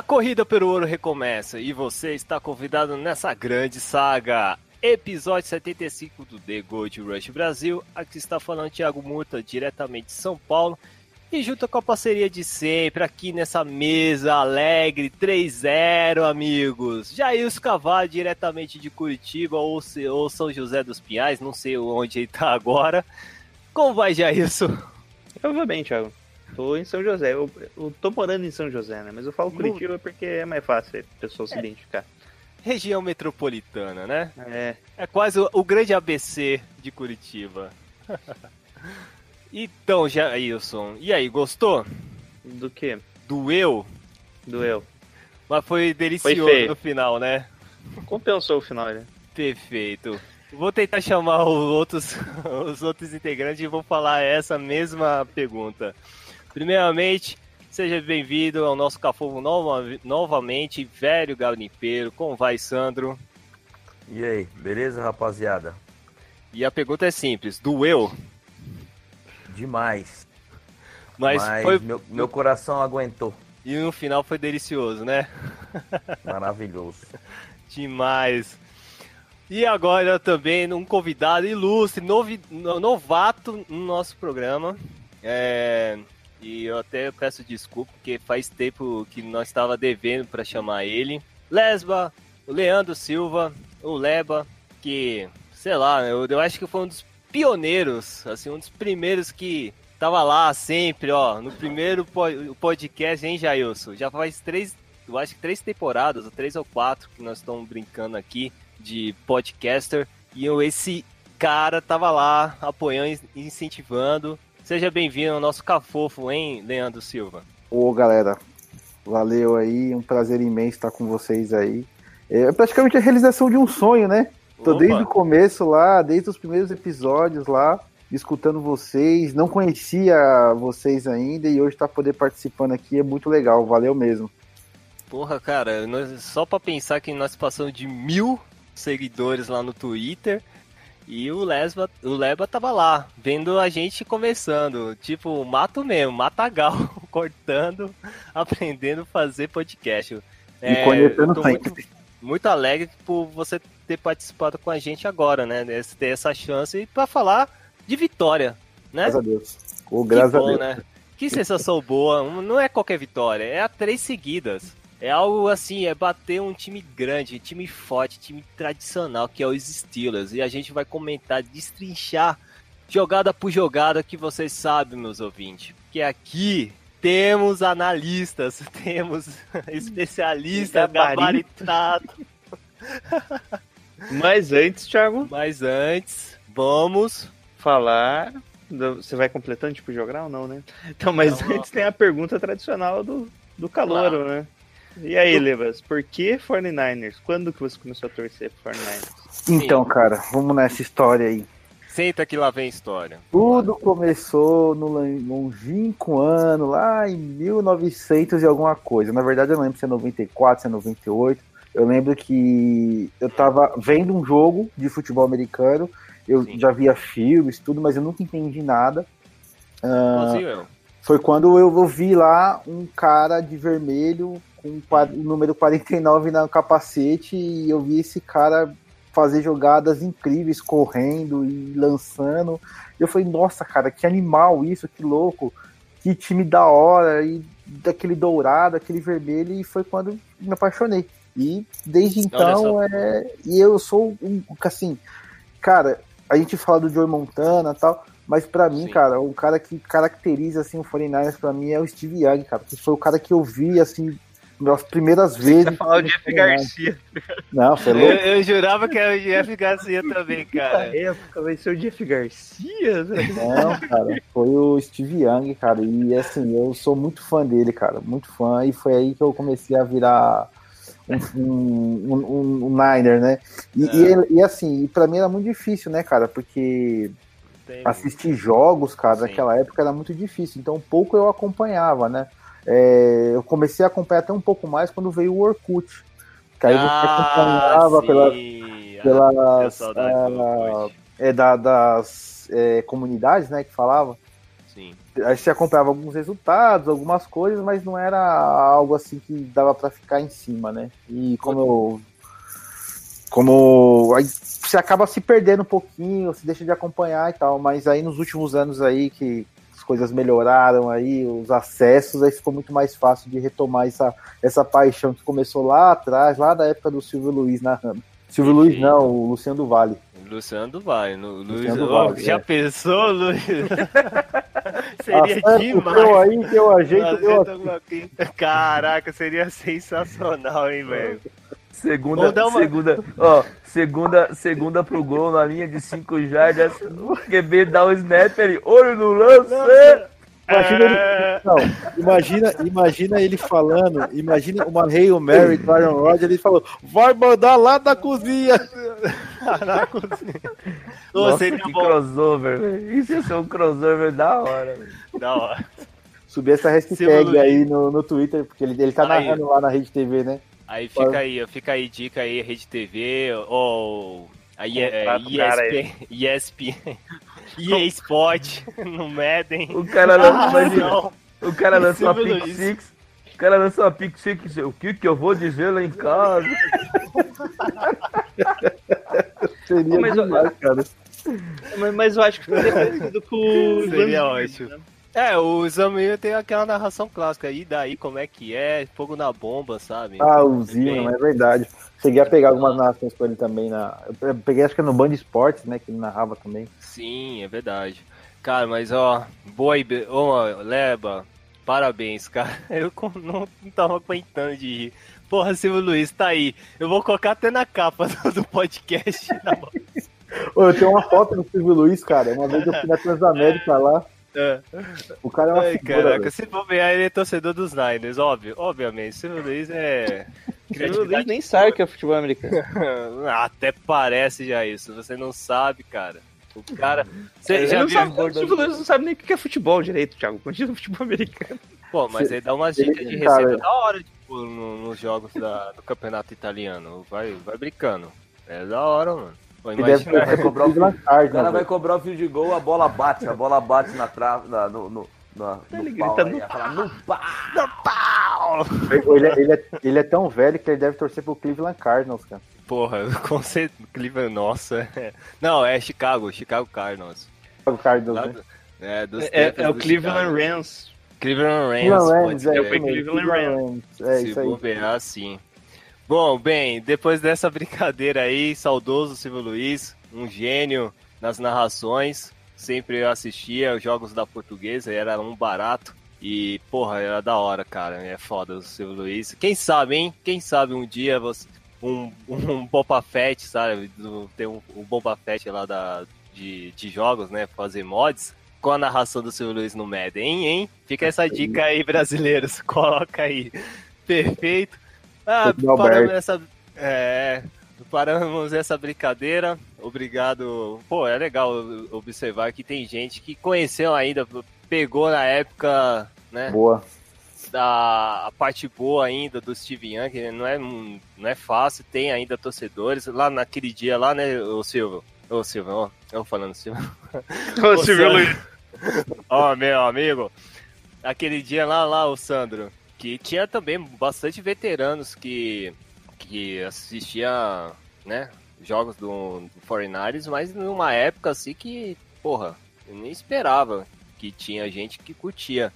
A corrida pelo ouro recomeça e você está convidado nessa grande saga. Episódio 75 do The Gold Rush Brasil. Aqui está falando Thiago Murta, diretamente de São Paulo. E junto com a parceria de sempre, aqui nessa mesa alegre, 3-0, amigos. Jailson Cavalho, diretamente de Curitiba ou São José dos Pinhais, não sei onde ele está agora. Como vai, Jailson? Eu vou bem, Thiago. Tô em São José. Eu, eu tô morando em São José, né? Mas eu falo Curitiba porque é mais fácil a pessoa se identificar. Região metropolitana, né? É. É quase o, o grande ABC de Curitiba. então, Jailson, e aí, gostou? Do que? Doeu? Doeu. Mas foi delicioso feio. no final, né? Compensou o final, né? Perfeito. Vou tentar chamar os outros, os outros integrantes e vou falar essa mesma pergunta. Primeiramente, seja bem-vindo ao nosso Cafofo nova, novamente, velho garimpeiro. Como vai, Sandro? E aí, beleza, rapaziada? E a pergunta é simples: doeu? Demais. Mas, Mas, foi. meu, meu coração aguentou. E no final foi delicioso, né? Maravilhoso. Demais. E agora também um convidado ilustre, novi- no- novato no nosso programa. É, e eu até peço desculpa, porque faz tempo que nós estava devendo para chamar ele. Lesba, o Leandro Silva, o Leba, que, sei lá, eu, eu acho que foi um dos pioneiros, assim, um dos primeiros que tava lá sempre, ó, no primeiro po- podcast, hein, Jailson? Já faz três, eu acho que três temporadas, ou três ou quatro, que nós estamos brincando aqui de podcaster. E eu, esse cara tava lá apoiando e incentivando. Seja bem-vindo ao nosso cafofo, hein, Leandro Silva? Ô galera, valeu aí, um prazer imenso estar com vocês aí. É praticamente a realização de um sonho, né? Tô Opa. desde o começo lá, desde os primeiros episódios lá, escutando vocês. Não conhecia vocês ainda e hoje tá poder participando aqui é muito legal, valeu mesmo. Porra, cara, nós- só pra pensar que nós passamos de mil seguidores lá no Twitter e o Lesba, o Leba tava lá, vendo a gente começando, tipo, mato mesmo, matagal, cortando, aprendendo a fazer podcast. E conhecendo tô sempre. muito, muito alegre por você ter participado com a gente agora, né? Ter essa chance pra falar de vitória, né? Graças a Deus. Que graças bom, a Deus. né? Que sensação boa. Não é qualquer vitória, é a três seguidas. É algo assim, é bater um time grande, time forte, time tradicional, que é os Steelers. E a gente vai comentar, destrinchar jogada por jogada que vocês sabem, meus ouvintes. Que aqui temos analistas, temos especialistas gabaritados. Mas antes, Thiago, Mas antes, vamos. falar. do- Você vai completando tipo jogar ou não, né? Então, mas Não, antes tem a pergunta tradicional do, do calouro, né? E aí, Levas, por que 49ers? Quando que você começou a torcer pro 49ers? Então, cara, vamos nessa história aí. Senta que lá vem história. Tudo começou no longínquo ano, lá em 1900 e alguma coisa. Na verdade, eu não lembro se é 94, se é 98. Eu lembro que eu tava vendo um jogo de futebol americano. Eu Sim. já via filmes, tudo, mas eu nunca entendi nada. Ah, Inclusive eu. foi quando eu, eu vi lá um cara de vermelho com o número 49 no capacete e eu vi esse cara fazer jogadas incríveis, correndo e lançando. Eu falei, nossa, cara, que animal isso, que louco, que time da hora, e daquele dourado, aquele vermelho, e foi quando me apaixonei. E desde então, é, e eu sou um, assim, cara, a gente fala do Joey Montana e tal, mas pra mim, Sim. cara, o cara que caracteriza assim o 49ers pra mim é o Steve Young, cara, que foi o cara que eu vi assim nas primeiras vezes. Você falar o Jeff Garcia. Não, você é Eu, louco. eu jurava que era o Jeff Garcia também, Na cara. época vai ser o Jeff Garcia? Não, cara, foi o Steve Young, cara, e assim, eu sou muito fã dele, cara, muito fã, e foi aí que eu comecei a virar um, um, um, um Niner, né? E, É. e, ele- e assim, pra mim era muito difícil, né, cara? Porque assistir jogos, cara, Sim. naquela época era muito difícil. Então, pouco eu acompanhava, né? É, eu comecei a acompanhar até um pouco mais quando veio o Orkut. Que aí você acompanhava Ah, pelas, sim. Ah, pelas ah, Orkut. é, da- das é, comunidades, né, que falava. Sim. Aí você acompanhava alguns resultados, algumas coisas, mas não era algo assim que dava pra ficar em cima, né? E como eu, como aí você acaba se perdendo um pouquinho, você deixa de acompanhar e tal, mas aí nos últimos anos aí que coisas melhoraram aí, os acessos, aí ficou muito mais fácil de retomar essa, essa paixão que começou lá atrás, lá da época do Silvio Luiz narrando. Silvio Luiz Perfeito. não, o Luciano do Vale. Luciano do Vale. No, Luiz, Luciano do ó, Vale, já é. pensou, Luiz? seria Acerta o demais. teu aí, que eu ajeito alguma coisa. Caraca, seria sensacional, hein, velho? Segunda, Vamos dar uma- segunda, ó, segunda, segunda pro gol na linha de 5 jardas. O QB dá o snap, ele, olho no lance. Imagina ele, É, não, imagina, imagina ele falando, imagina uma Hail Mary do Aaron Rodgers, ele falou, vai mandar lá da cozinha. Ô, Nossa, seria que bom. crossover, velho. Isso ia ser um crossover da hora, velho. Da hora. Subir essa hashtag aí no, no Twitter, porque ele, ele tá Aí. narrando lá na Rede TV, né? Aí fica aí, fica aí, dica aí, Rede TV, ou a I- cara ESP, ESP, EA Sport, no Madden. O cara lança, Ah, o cara lança uma pick six. O cara lança uma pick six. O que que eu vou dizer lá em casa? Seria Mas eu- demais, cara. Mas, mas eu acho que seria parecido com o Seria ótimo. É, o Zamir tem aquela narração clássica, e daí como é que é, fogo na bomba, sabe? Ah, o Bem. Zima, é verdade. Cheguei a pegar algumas narrações com ele também na. Eu peguei acho que no Band Esportes, né? Que ele narrava também. Sim, é verdade. Cara, mas ó, boa, Ibe- ô, Leba, parabéns, cara. Eu não, não tava aguentando de rir. Porra, Silvio Luiz, tá aí. Eu vou colocar até na capa do, podcast. Ô, eu tenho uma foto do Silvio Luiz, cara. Uma vez eu fui na Transamérica lá. É. O cara é uma Ai, figura, caraca, velho. se bobear, ele é torcedor dos Niners, óbvio, obviamente. Silvio Luiz é. O Luiz nem sabe que é futebol americano. Até parece já isso. Você não sabe, cara. O cara. Você Ele já não viu sabe, o Silvio Luiz não sabe nem o que é futebol direito, Thiago. Continua futebol americano. Pô, mas ele dá umas dicas de cara, receita da hora, tipo, no- nos jogos da- do campeonato italiano. Vai, vai brincando. É da hora, mano. Pô, Ele deve Vai cobrar o O cara vai cobrar o fio de gol, a bola bate, a bola bate na trave, na, no, no, na- no Ele pau, grita no ia falar, no pau. Ele, é- ele é, ele é tão velho que ele deve torcer pro Cleveland Cardinals, cara. Porra, com certeza. Cleveland, nossa. Não, é Chicago, Chicago Cardinals. O Cardinals, né? é, dos É, é o do Cleveland Chicago. Rams. Cleveland Rams. Cleveland pode Rams, ser. é, Cleveland Cleveland Rams. É Se isso aí. bobear, sim. Bom, bem, depois dessa brincadeira aí, saudoso Silvio Luiz, um gênio nas narrações. Sempre eu assistia os jogos da portuguesa, era um barato. E, porra, era da hora, cara. É foda o Silvio Luiz. Quem sabe, hein? Quem sabe um dia você. Um, um Boba Fett, sabe? Tem um, um Boba Fett lá da, de, de jogos, né? Fazer mods. Com a narração do Silvio Luiz no Madden, hein, hein? Fica essa dica aí, brasileiros. Coloca aí. Perfeito. Ah, paramos essa. É. Paramos essa brincadeira. Obrigado. Pô, é legal observar que tem gente que conheceu ainda, pegou na época, né? Boa. da a parte boa ainda do Steve Young, que não é, não é fácil, tem ainda torcedores. Lá naquele dia lá, né, o Silvio? Ô, Silvio, ó, eu falando Silvio. O Ô, Silvio. Luiz. Ó, meu amigo, aquele dia lá, lá, o Sandro, que tinha também bastante veteranos que, que assistia, né, jogos do, do 49ers, mas numa época assim que, porra, eu nem esperava que tinha gente que curtia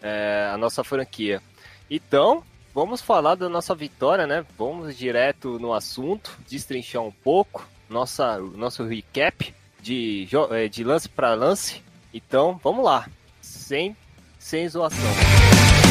é, a nossa franquia. Então, vamos falar da nossa vitória, né? Vamos direto no assunto, destrinchar um pouco nossa, nosso recap de, eh, de lance para lance. Então, vamos lá, sem, sem zoação.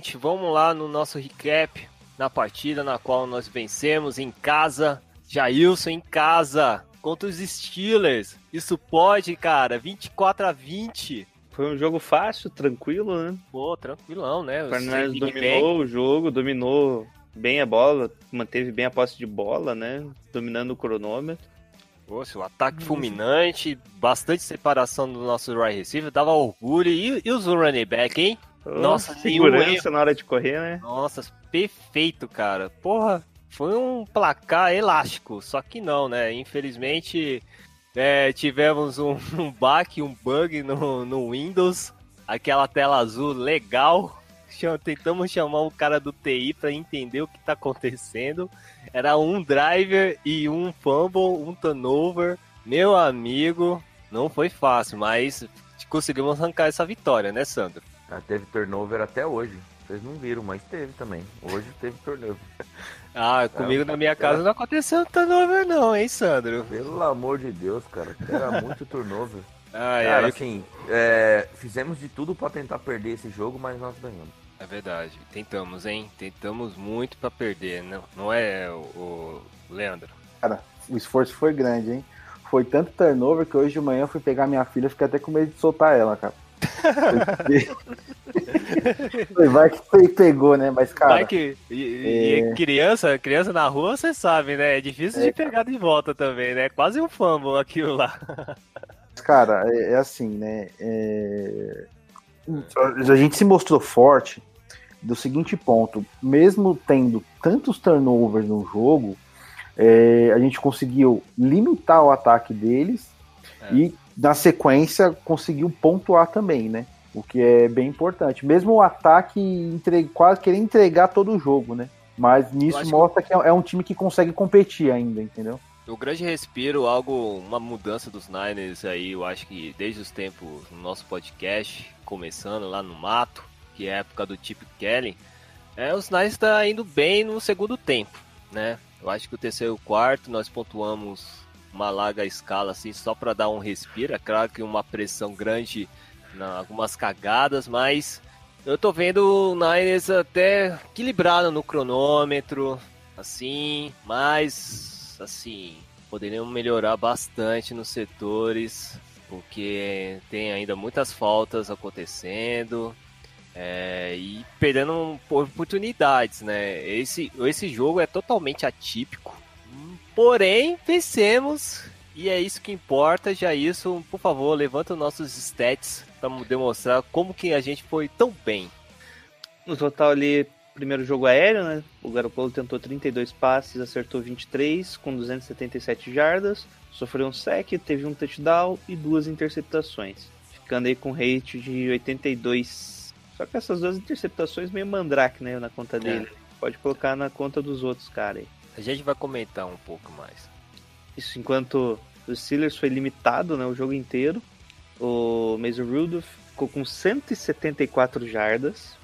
Gente, vamos lá no nosso recap na partida na qual nós vencemos em casa. Jailson em casa contra os Steelers. Isso pode, cara. 24 a 20. Foi um jogo fácil, tranquilo, né? Pô, tranquilão, né? O Fernandes dominou o jogo, dominou bem a bola, manteve bem a posse de bola, né? Dominando o cronômetro. Poxa, o ataque fulminante, bastante separação do nosso right receiver, dava orgulho. E, e os running back, hein? Nossa, segurança na hora de correr, né? Nossa, perfeito, cara. Porra, foi um placar elástico, só que não, né? Infelizmente, é, tivemos um, um bug, um bug no, no Windows, aquela tela azul legal. Tentamos chamar o cara do TI para entender o que tá acontecendo. Era um driver e um fumble, um turnover. Meu amigo, não foi fácil, mas conseguimos arrancar essa vitória, né, Sandro? Ah, teve turnover até hoje. Vocês não viram, mas teve também. Hoje teve turnover. Ah, comigo na minha casa não aconteceu turnover não, hein, Sandro? Pelo amor de Deus, cara. Era muito turnover. Ah, Cara, é, assim, é, fizemos de tudo pra tentar perder esse jogo, mas nós ganhamos. é verdade. Tentamos, hein? Tentamos muito pra perder, não, não é, o, o Leandro? Cara, o esforço foi grande, hein? Foi tanto turnover que hoje de manhã eu fui pegar minha filha e fiquei até com medo de soltar ela, cara. Vai que foi- pegou, né? Mas, cara, Vai que. E, e- e criança, criança na rua, você sabe, né? É difícil de pegar de volta também, né? Quase um fumble aquilo lá. cara, é, é assim, né? é, A gente se mostrou forte do seguinte ponto: mesmo tendo tantos turnovers no jogo, é, a gente conseguiu limitar o ataque deles É. e, na sequência, conseguiu pontuar também, né? O que é bem importante. Mesmo o ataque entre... quase querer entregar todo o jogo, né? Mas nisso acho que- mostra que é é um time que consegue competir ainda, entendeu? O grande respiro, algo, uma mudança dos Niners aí, eu acho que desde os tempos no nosso podcast, começando lá no mato, que é a época do Chip Kelly, é, os Niners está indo bem no segundo tempo, né? Eu acho que o terceiro e o quarto nós pontuamos uma larga escala assim, só para dar um respiro. É claro que uma pressão grande, na, algumas cagadas, mas eu tô vendo o Niners até equilibrado no cronômetro, assim, mas assim, poderiam melhorar bastante nos setores, porque tem ainda muitas faltas acontecendo. é, e perdendo oportunidades, né? Esse, esse jogo é totalmente atípico. Porém, vencemos. E é isso que importa. Já isso, por favor, levanta os nossos stats para demonstrar como que a gente foi tão bem. No total ali, primeiro jogo aéreo, né? O Garoppolo tentou 32 passes, acertou 23 com 277 jardas, sofreu um sec, teve um touchdown e duas interceptações, ficando aí com rate de 82. Só que essas duas interceptações meio mandrake, né, na conta dele. Pode colocar na conta dos outros caras aí. A gente vai comentar um pouco mais. Isso enquanto o Steelers foi limitado, né, o jogo inteiro. O Mason Rudolph ficou com 174 jardas.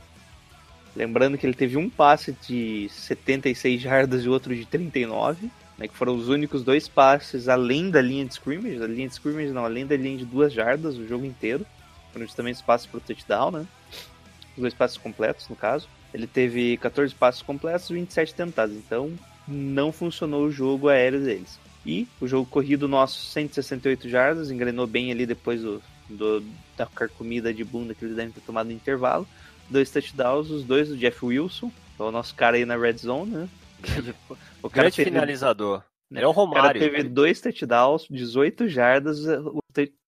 Lembrando que ele teve um passe de 76 jardas e outro de 39, né, que foram os únicos dois passes além da linha de scrimmage, a linha de scrimmage não, além da linha de duas jardas o jogo inteiro. Foram justamente os passes para o touchdown, né? Os dois passes completos, no caso. Ele teve 14 passes completos e 27 tentados, então não funcionou o jogo aéreo deles. E o jogo corrido nosso, 168 jardas, engrenou bem ali depois do, do- da carcomida de bunda que eles devem ter tomado no intervalo. Dois touchdowns, os dois do Jeff Wilson, que é o nosso cara aí na red zone, né? O cara Grande teve, finalizador. Ele é o o cara Romário. teve dois touchdowns, 18 jardas,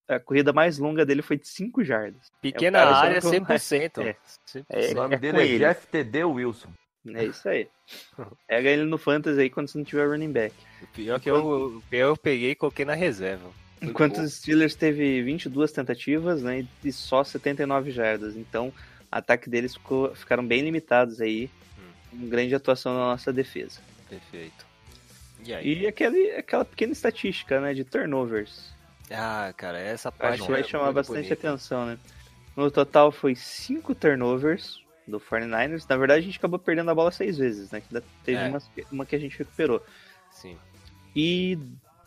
a corrida mais longa dele foi de 5 jardas. Pequena É, o cara área, só- 100%. É. 100%. É, o nome é dele é ele. Jeff TD Wilson. É isso aí. Pega ele no fantasy aí quando você não tiver running back. O pior que eu, eu peguei e coloquei na reserva. Enquanto os Steelers teve 22 tentativas, né, e só 79 jardas. Então, ataque deles ficou, ficaram bem limitados aí. Hum. Uma grande atuação na nossa defesa. Perfeito. E aí? E aquele, aquela pequena estatística, né, de turnovers. Ah, cara, essa parte Acho que vai é chamar bastante bonita. atenção, né? No total foi 5 turnovers do 49ers. Na verdade, a gente acabou perdendo a bola seis vezes, né? Teve É. uma, uma que a gente recuperou. Sim. E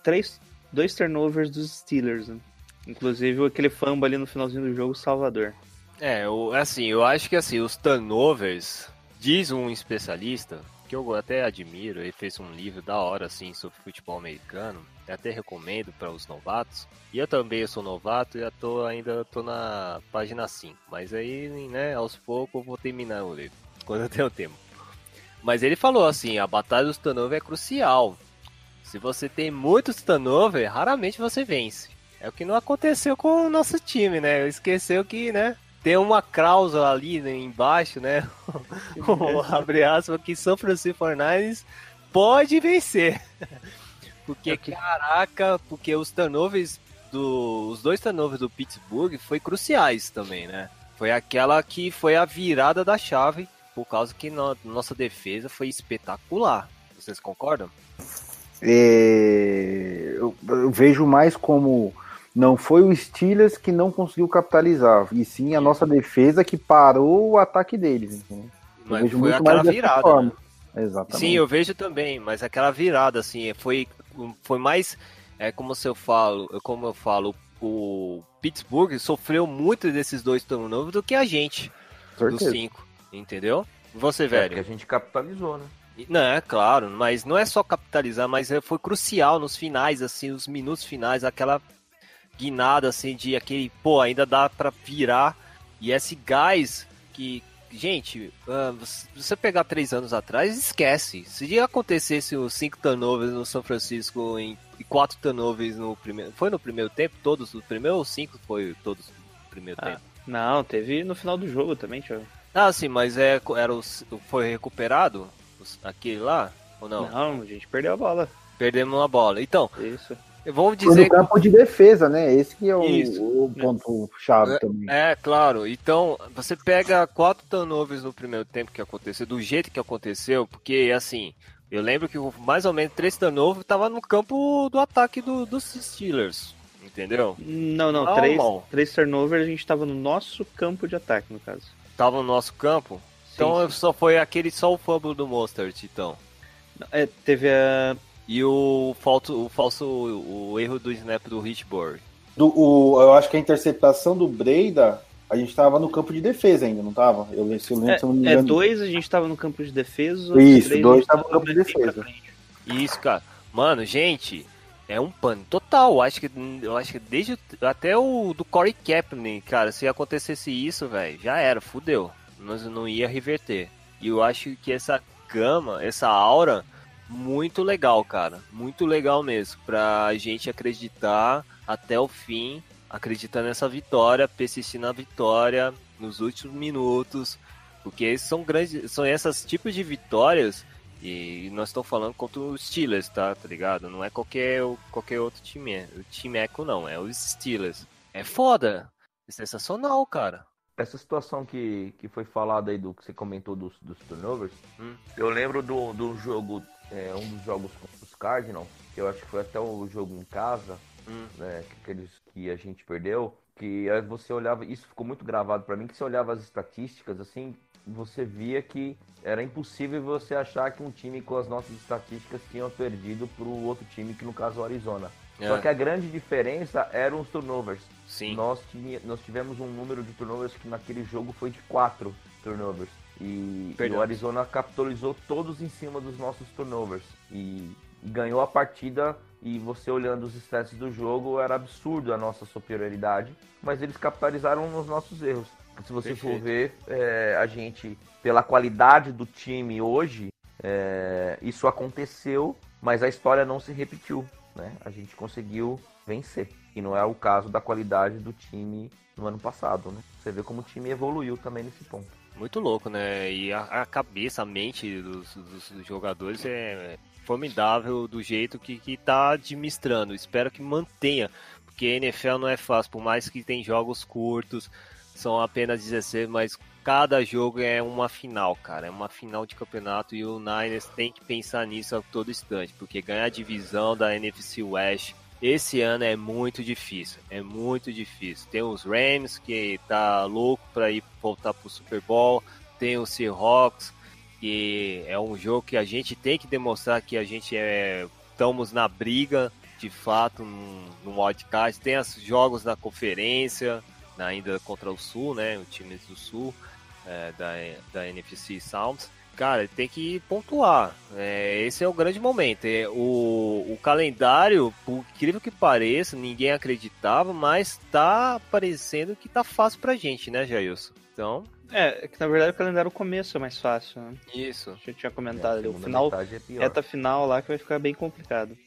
três, dois turnovers dos Steelers, né? Inclusive aquele fumble ali no finalzinho do jogo, Salvador. É, eu, assim, eu acho que assim, os turnovers, diz um especialista, que eu até admiro, ele fez um livro da hora assim sobre futebol americano, eu até recomendo para os novatos. E eu também sou novato e já tô, ainda tô na página 5, mas aí, né, aos poucos eu vou terminar o livro, quando eu tenho tempo. Mas ele falou assim, a batalha dos turnover é crucial. Se você tem muitos turnover, raramente você vence. É o que não aconteceu com o nosso time, né? Esqueceu que, né? Tem uma cláusula ali né, embaixo, né? o abre aspas que São Francisco 49ers pode vencer. Porque, caraca, porque os turnovers do, os dois turnovers do Pittsburgh foi cruciais também, né? Foi aquela que foi a virada da chave, por causa que no, nossa defesa foi espetacular. Vocês concordam? É, eu, eu vejo mais como não foi o Steelers que não conseguiu capitalizar, e sim a nossa defesa que parou o ataque deles. Eu Mas vejo foi muito aquela mais virada, forma. Exatamente. Sim, eu vejo também, mas aquela virada, assim, foi, foi mais, é como se eu falo, como eu falo, o Pittsburgh sofreu muito desses dois turnovers do que a gente, dos Certeza. cinco, entendeu? Você, É, velho? porque a gente capitalizou, né? Não, é claro, mas não é só capitalizar, mas é- foi crucial nos finais, assim, os minutos finais, aquela guinada, assim, de aquele, pô, ainda dá pra virar, e esse gás que, gente, ah, se você pegar três anos atrás, esquece. Se acontecesse os cinco turnovers no São Francisco em, e quatro turnovers no primeiro, foi no primeiro tempo, todos, no primeiro ou cinco foi todos no primeiro Ah, tempo? Não, teve no final do jogo também, Thiago. Ah, sim, mas é, era os, foi recuperado, aquele lá, ou não? Não, a gente perdeu a bola. Perdemos uma bola. Então, Isso. Vamos Foi no dizer. campo de defesa, né? Esse que é o, o ponto chave também. É, claro. Então, você pega quatro turnovers no primeiro tempo que aconteceu, do jeito que aconteceu, porque, assim, eu lembro que mais ou menos três turnovers tava no campo do ataque do- dos Steelers. Entendeu? Não, não, três, três turnovers, a gente tava no nosso campo de ataque, no caso. Tava no nosso campo. Então sim. só foi aquele só o fumble do Mostert, então. É, teve a. E o falso, o falso, o erro do snap do Hitchburg. Do, o, eu acho que a interceptação do Breida, a gente tava no campo de defesa ainda, não tava? Eu, se eu lembro, se eu não me É, engano. dois a gente tava no campo de defesa. Isso, dois a gente tava no campo de defesa. Isso, cara. Mano, gente, é um pano total. Eu acho que, eu acho que desde o- até o do Corey Kaepernick, cara, se acontecesse isso, velho, já era, fudeu. Nós não ia reverter. E eu acho que essa gama, essa aura, muito legal, cara. Muito legal mesmo. Pra gente acreditar até o fim, acreditar nessa vitória, persistir na vitória nos últimos minutos. Porque são grandes. São esses tipos de vitórias e nós estamos falando contra os Steelers, tá? Tá ligado? Não é qualquer, qualquer outro time. O time eco não, é os Steelers. É foda. É sensacional, cara. Essa situação que, que foi falada aí do que você comentou dos, dos turnovers, Hum. eu lembro do, do jogo, é, um dos jogos com os Cardinals, que eu acho que foi até o jogo em casa, Hum. né, que, aqueles que a gente perdeu, que aí você olhava, isso ficou muito gravado pra mim, que você olhava as estatísticas, assim, você via que era impossível você achar que um time com as nossas estatísticas tinha perdido pro outro time, que no caso o Arizona. Só É, que a grande diferença eram os turnovers. Sim. Nós, nós tivemos um número de turnovers que naquele jogo foi de quatro turnovers. E, e o Arizona capitalizou todos em cima dos nossos turnovers. E, ganhou a partida. E você olhando os stats do jogo, era absurdo a nossa superioridade. Mas eles capitalizaram nos nossos erros. Se você for Perfeito. ver, é, a gente, pela qualidade do time hoje, é, isso aconteceu, mas a história não se repetiu. Né? A gente conseguiu vencer. E não é o caso da qualidade do time no ano passado. Né? Você vê como o time evoluiu também nesse ponto. Muito louco, né? E a, a cabeça, a mente dos, dos jogadores é formidável do jeito que, que tá administrando. Espero que mantenha, porque NFL não é fácil, por mais que tem jogos curtos, são apenas 16, mas cada jogo é uma final, cara. É uma final de campeonato e o Niners tem que pensar nisso a todo instante, porque ganhar a divisão da NFC West esse ano é muito difícil, é muito difícil. Tem os Rams que tá louco para ir voltar pro Super Bowl, tem o Seahawks que é um jogo que a gente tem que demonstrar que a gente é estamos na briga de fato no, wildcard. Tem os jogos da conferência, ainda contra o Sul, né? O time do Sul é, da, da NFC Sounds. Cara, tem que pontuar. É, esse é o grande momento. É, o, o calendário, por incrível que pareça, ninguém acreditava, mas tá parecendo que tá fácil pra gente, né, Jailson? Então, É, é que na verdade o calendário o começo é mais fácil, né? isso. Já tinha comentado ali. O final, é pior. reta final lá que vai ficar bem complicado.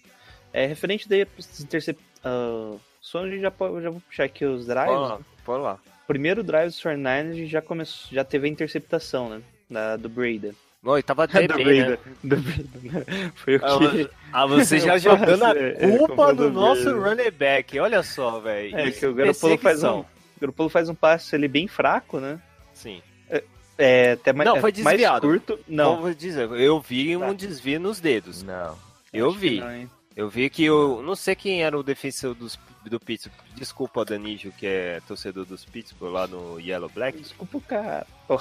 É, referente daí pros intercep... Uh, só a gente já, pode, já vou puxar aqui os drives. Bora lá, bora lá. Primeiro drive dos 49ers a gente já começou, já teve a interceptação, né? Da, do Breda. Bom, e tava até do bem, né? Do Breda. Foi o Ah, que... você- Ah, você já Eu jogando a é, é, culpa culpa do do nosso running back. Olha só, velho. É, que o Garoppolo faz um, o Garoppolo faz um passe ali bem fraco, né? Sim. É, até mais, Não, foi é, mais desviado. curto. Não, Não, vou dizer, eu vi um Tá. desvio nos dedos. Não. Eu acho vi. não? Eu vi que eu não sei quem era o defensor dos, do Pittsburgh. Desculpa, Danijo, que é torcedor dos Pittsburgh lá no Yellow Black. Desculpa o cara. Pô,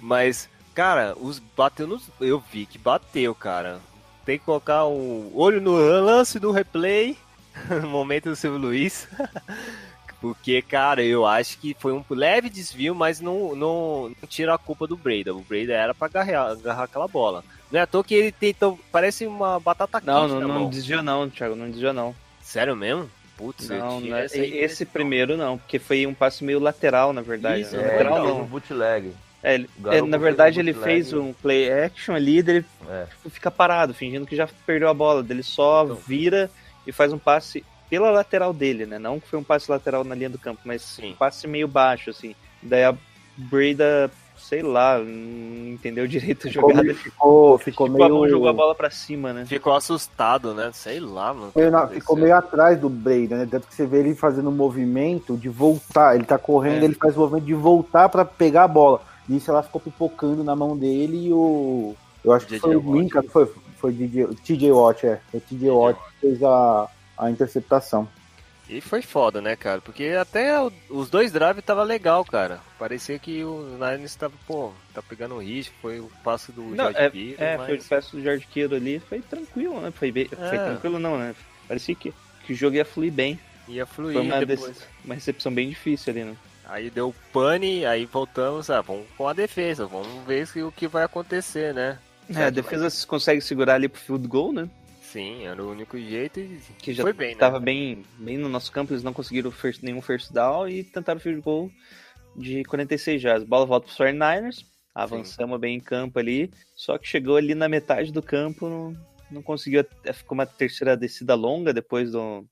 Mas, cara, os bateu nos. Eu vi que bateu, cara. Tem que colocar o olho no lance do replay. no momento do Silvio Luiz. Porque, cara, eu acho que foi um leve desvio, mas não, não, não tira a culpa do Breda. O Breda era pra agarrar, agarrar aquela bola. Não é à toa que ele tentou. Parece uma batata quente Não, não, não desviou não, Thiago, não desviou não. Sério mesmo? Putz, Não, não é- esse primeiro não, porque foi um passe meio lateral, na verdade. Isso, né? É, lateral não. um bootleg. É, ele- é, na verdade ele fez um play action ali, ele É. fica parado, fingindo que já perdeu a bola. Ele só Então. vira e faz um passe pela lateral dele, né? Não que foi um passe lateral na linha do campo, mas Sim. um passe meio baixo, assim. Daí a Breda, sei lá, não entendeu direito a Ficou, jogada. meio- ficou, ficou Ficou a mão, meio. jogou a bola pra cima, né? Ficou assustado, né? Sei lá, mano. na- ficou meio atrás do Breda, né? Tanto que você vê ele fazendo um movimento de voltar. Ele tá correndo, É. ele faz o movimento de voltar pra pegar a bola. Nisso ela ficou pipocando na mão dele e o. Eu acho que DJ foi o. Minka, foi? Foi DJ, TJ Watt, é. Foi TJ Watt que fez a, a interceptação. E foi foda, né, cara? Porque até o- os dois drives tava legal, cara. Parecia que o Niners tava, pô, tá pegando o risco. Foi o passo do Não, George é, Kittle, é mas... foi o passe do George Kittle ali, foi tranquilo, né? Foi, bem, foi É. tranquilo não, né? Parecia que, que o jogo ia fluir bem. ia Foi fluir uma, depois. uma recepção bem difícil ali, né? Aí deu pane, aí voltamos, ah, vamos com a defesa, vamos ver o que vai acontecer, né? É, a defesa se consegue segurar ali pro field goal, né? Sim, era o único jeito e Que já foi bem, né? tava bem, bem no nosso campo, eles não conseguiram first- nenhum first down e tentaram field goal de 46 jardas. Bola volta pros 49ers, avançamos bem em campo ali, só que chegou ali na metade do campo, não, não conseguiu, até- ficou uma terceira descida longa depois do,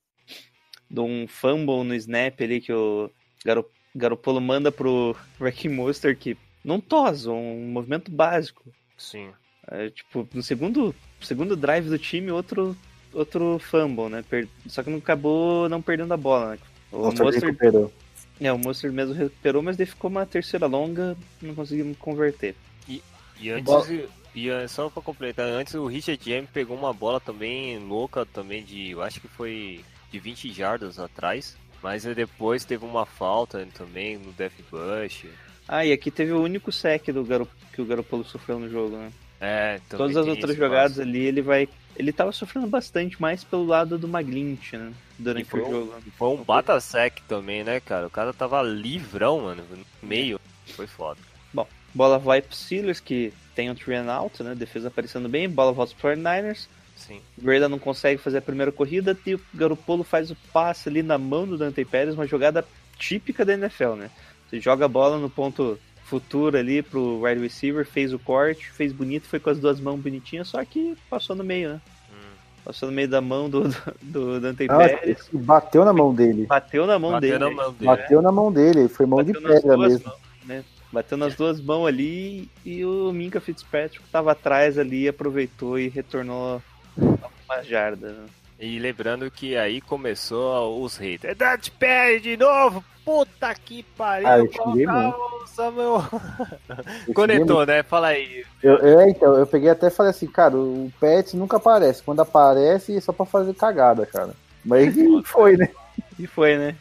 de um fumble no snap ali que o Garo, Garopolo manda pro Wrecking Monster que não tosa, um movimento básico. Sim. É, tipo, no segundo, segundo drive do time, outro, outro fumble, né? Per- Só que não acabou não perdendo a bola, né? O ele Monster, recuperou. é, o Monster mesmo recuperou, mas daí ficou uma terceira longa, não conseguimos converter. E antes, e, eh, só pra completar, antes o Richard James pegou uma bola também louca, também de, eu acho que foi de 20 jardas atrás. Mas depois teve uma falta também no Death Bush. Ah, e aqui teve o único sec do Garo, que o Garoppolo sofreu no jogo, né? É, Todas as outras jogadas ali, ele vai... Ele tava sofrendo bastante mais pelo lado do Maglint, né? Durante o um, jogo. foi um bata sec também, né, cara? O cara tava livrão, mano, no meio. Foi foda. Bom, bola vai pro Steelers, que tem o three and out, né? Defesa aparecendo bem, bola volta pro 49ers. Sim. Breda não consegue fazer a primeira corrida e o Garopolo faz o passe ali na mão do Dante Pérez, uma jogada típica da NFL, né? Você joga a bola no ponto futuro ali pro wide receiver, fez o corte, fez bonito, foi com as duas mãos bonitinhas, só que passou no meio, né? Hum. Passou no meio da mão do, do, do Dante Não, Pérez, bateu na mão dele. bateu na mão Bateu dele. na mão dele. Bateu na mão dele. Foi mão Bateu de nas pedra duas mesmo. mãos, né? Bateu nas duas mãos ali e o Minka Fitzpatrick tava atrás ali, aproveitou e retornou algumas jardas. Né? E lembrando que aí começou os haters. É Dante Pérez de novo! Puta que pariu! Ah, eu xinguei coloca o Samuel. Eu Conectou, né? Fala aí. Eu, eu- é, então, eu peguei até e falei assim, cara, o Pet nunca aparece. Quando aparece, é só pra fazer cagada, cara. Mas foi, né? E foi, né?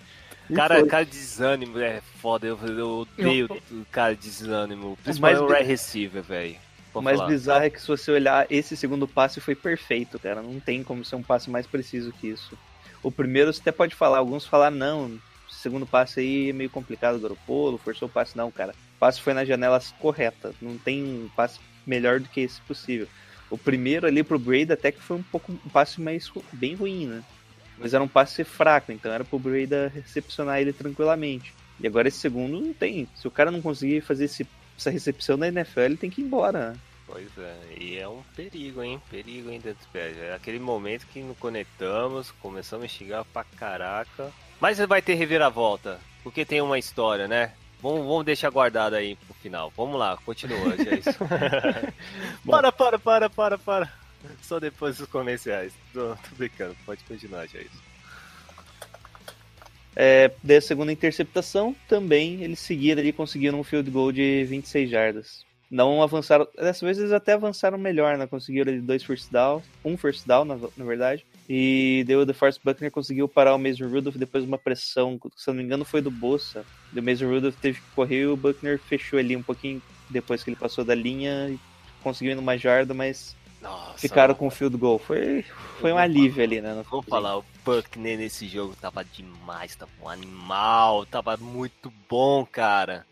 E Cara, foi. cara de desânimo é foda. Eu, eu odeio o cara de desânimo. Principalmente o bi- Red Receiver, velho. O mais falar. bizarro é que se você olhar, esse segundo passe foi perfeito, cara. Não tem como ser um passe mais preciso que isso. O primeiro você até pode falar, alguns falar, não, segundo passe aí é meio complicado, Garopolo, forçou o passe, não, cara. O passe foi nas janelas corretas, não tem um passe melhor do que esse possível. O primeiro ali pro Brady até que foi um pouco um passe mais bem ruim, né? Mas era um passe fraco, então era pro Brady recepcionar ele tranquilamente. E agora esse segundo não tem. Se o cara não conseguir fazer esse- essa recepção na NFL, tem que ir embora. né? Pois é, e é um perigo, hein? Perigo hein, dentro dos pés. É aquele momento que nos conectamos, começamos a xingar pra caraca. Mas vai ter reviravolta, porque tem uma história, né? Vamos, vamos deixar guardado aí pro final. Vamos lá, continua, já é isso. para, para, para, para, para. Só depois dos comerciais. Tô, tô brincando, pode continuar, já é a segunda interceptação, também eles seguiram ali, conseguiram um field goal de 26 jardas. Não avançaram, dessa vez eles até avançaram melhor, né? Conseguiram ali dois first downs, um first down, na, na verdade. E deu o DeForest Buckner conseguiu parar o Mason Rudolph depois de uma pressão, se não me engano foi do Bolsa. O Mason Rudolph teve que correr e o Buckner fechou ali um pouquinho depois que ele passou da linha conseguiu ir numa jarda, mas Nossa, ficaram com o field goal. Foi, foi um alívio ali, né? no Vou falar, o Buckner nesse jogo tava demais, tava um animal, tava muito bom, cara.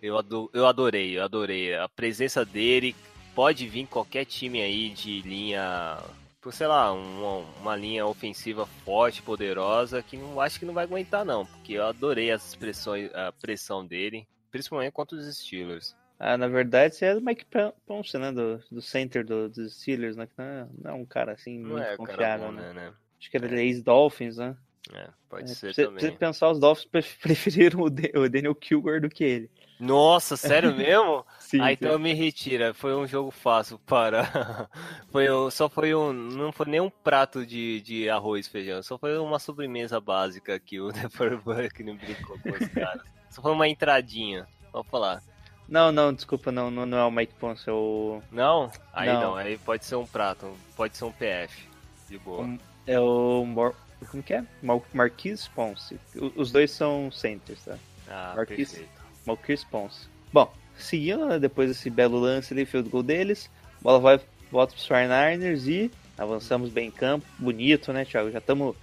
Eu, ado- eu adorei, eu adorei. A presença dele pode vir qualquer time aí de linha, por, sei lá, uma, uma linha ofensiva forte, poderosa, que não acho que não vai aguentar não, porque eu adorei as pressões, a pressão dele, principalmente contra os Steelers. Ah, na verdade, você é do Mike Pon- Ponce, né? Do, do center do- dos Steelers, né? Que não é, não é um cara assim Não muito é, confiável, bom, né? né, né? Acho que era ex-Dolphins, né? É, pode É, ser você- também. você pensar, os Dolphins pre- preferiram o, Da- o Daniel Kilgore do que ele. Nossa, sério mesmo? Sim, Ah, então me retira. Foi um jogo fácil para. foi um- só foi um. Não foi nem um prato de, de arroz e feijão. Só foi uma sobremesa básica que o Neverbuck não brincou com os caras. Só foi uma entradinha. Vamos falar. Não, não, desculpa, não, não, não é o Mike Ponce, é o. Não? Aí Não. não. Aí pode ser um prato. Pode ser um PF. De boa. Um- É o. Mor... Como que é? Mar Marquise Ponce. Os dois são centers, tá? Ah, Marquis. perfeito. Marquise Ponce. Bom, seguindo, né, depois desse belo lance ali, field goal deles, bola vai, volta pros 49ers e avançamos bem em campo. Bonito, né, Thiago? Já estamos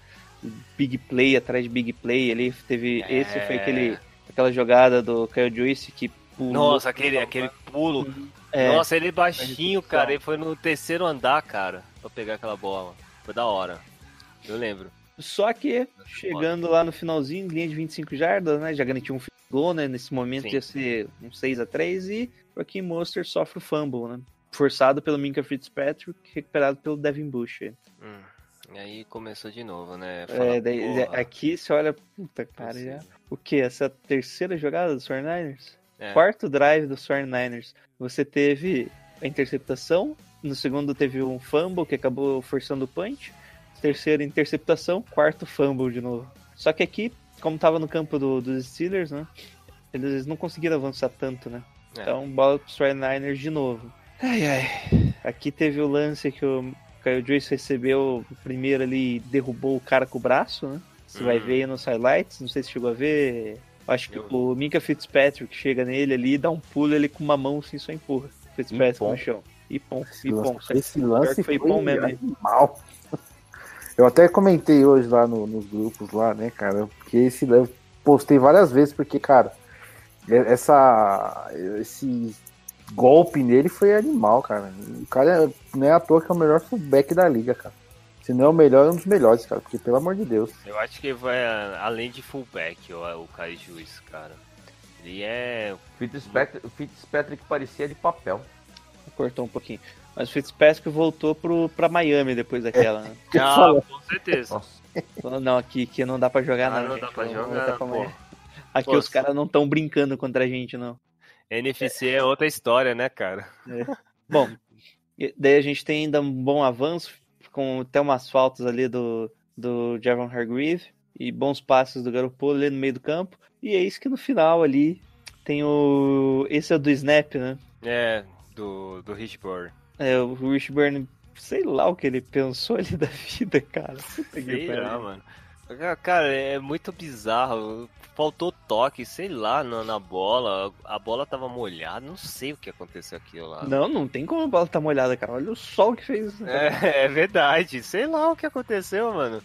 big play atrás de big play ali. Teve. É. Esse foi aquele, aquela jogada do Kyle Joyce que pulou. Nossa, aquele, aquele pulo. É, Nossa, ele é baixinho, cara. Ele foi no terceiro andar, cara. Pra pegar aquela bola. Foi da hora. Eu lembro. Só que, chegando lá no finalzinho, linha de 25 jardas, né? Já garantiu um goal, né? Nesse momento Sim. ia ser um 6 a 3 e o Joaquim Monster sofre o fumble, né? Forçado pelo Minka Fitzpatrick, recuperado pelo Devin Bush. Hum, E aí começou de novo, né? É, Fala, daí, porra, aqui você olha, puta cara, já. O que? Essa é terceira jogada dos 49ers? É. Quarto drive dos 49ers. Você teve a interceptação, no segundo teve um fumble que acabou forçando o punch. Terceira interceptação, quarto fumble de novo. Só que aqui, como tava no campo do- dos Steelers, né? Eles não conseguiram avançar tanto, né? É. Então, bola pros 49ers de novo. Ai, ai. Aqui teve o lance que o Kyle Joyce recebeu o primeiro ali e derrubou o cara com o braço, né? Você vai Uhum. ver aí nos highlights, não sei se chegou a ver. Acho que Eu- o Minka Fitzpatrick chega nele ali, dá um pulo, ele com uma mão assim só empurra. Fitzpatrick no chão. E pom, Esse e pom. lance, esse lance foi foi, bom mesmo, hein? animal. Eu até comentei hoje lá no- nos grupos lá, né, cara? Porque esse eu postei várias vezes, porque, cara, essa, esse golpe nele foi animal, cara. O cara não é à toa que é o melhor fullback da liga, cara. Se não é o melhor, é um dos melhores, cara. Porque, pelo amor de Deus. Eu acho que vai além de fullback o, o Kai Juiz, cara. Ele é. Fitzpatrick, Fitzpatrick parecia de papel. Cortou um pouquinho. Mas o Fitzpatrick voltou pro, pra Miami depois daquela, né? Ah, com certeza. Nossa. Não, aqui, aqui não dá pra jogar, Ah, não. não gente. dá pra jogar. Miami. Aqui Pô, os caras não estão brincando contra a gente, não. NFC é outra história, né, cara? Bom, e daí a gente tem ainda um bom avanço, com até umas faltas ali do, do Javon Hargreave e bons passes do Garoppolo ali no meio do campo. E é isso que no final ali tem o. Esse é o do Snap, né? É, do, do Richburn. É, o Wishburne, sei lá o que ele pensou ali da vida, cara. Puta Sei lá, mano. Cara, é muito bizarro. Faltou toque, sei lá, na, na bola. A bola tava molhada, não sei o que aconteceu aquilo lá. Não, não tem como a bola tá molhada, cara. Olha o sol que fez. É, é verdade, sei lá o que aconteceu, mano.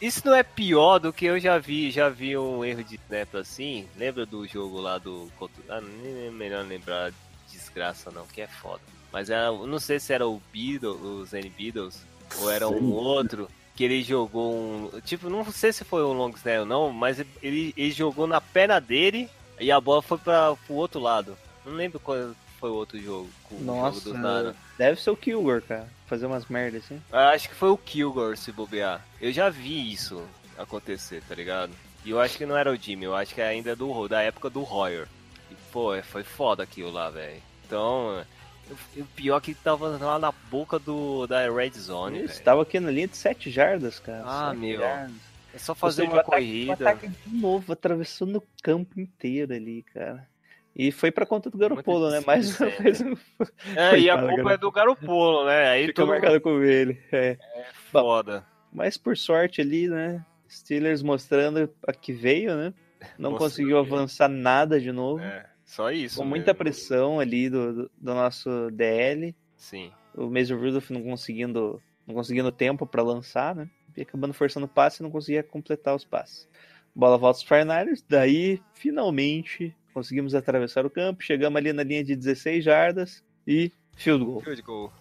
isso não é pior do que eu já vi, já vi um erro de snap assim. Lembra do jogo lá do. Ah, nem é melhor lembrar desgraça não, que é foda. Mas era, não sei se era o Beatles, os N Beatles, ou era um outro, que ele jogou um. Tipo, não sei se foi um long snap ou não, mas ele, ele jogou na perna dele e a bola foi para o outro lado. Não lembro qual foi o outro jogo. O Nossa, jogo do deve ser o Kilgore, cara. Fazer umas merdas assim. Eu Acho que foi o Kilgore se bobear. Eu já vi isso acontecer, tá ligado? E eu acho que não era o Jimmy, eu acho que ainda é do, da época do Royer. E, pô, foi foda aquilo lá, velho. Então, o- pior é que tava lá na boca do, da Red Zone, Isso, tava aqui na linha de 7 jardas, cara. Ah, meu. jardas. É só fazer uma ataque- corrida. Ataque de novo, atravessando o campo inteiro ali, cara. E foi pra conta do Garopolo, né? Mais uma vez É, e a culpa é do Garopolo, né? Aí fica tudo marcado com ele. É. foda. Mas por sorte ali, né? Steelers mostrando a que veio, né? Não conseguiu avançar nada de novo. É, só isso. com muita mesmo. pressão ali do, do, do nosso DL. Sim. O Mason Rudolph não conseguindo, não conseguindo tempo pra lançar, né? E acabando forçando o passe e não conseguia completar os passes. Bola volta aos 49ers, daí finalmente conseguimos atravessar o campo, chegamos ali na linha de 16 jardas e field goal. Field goal.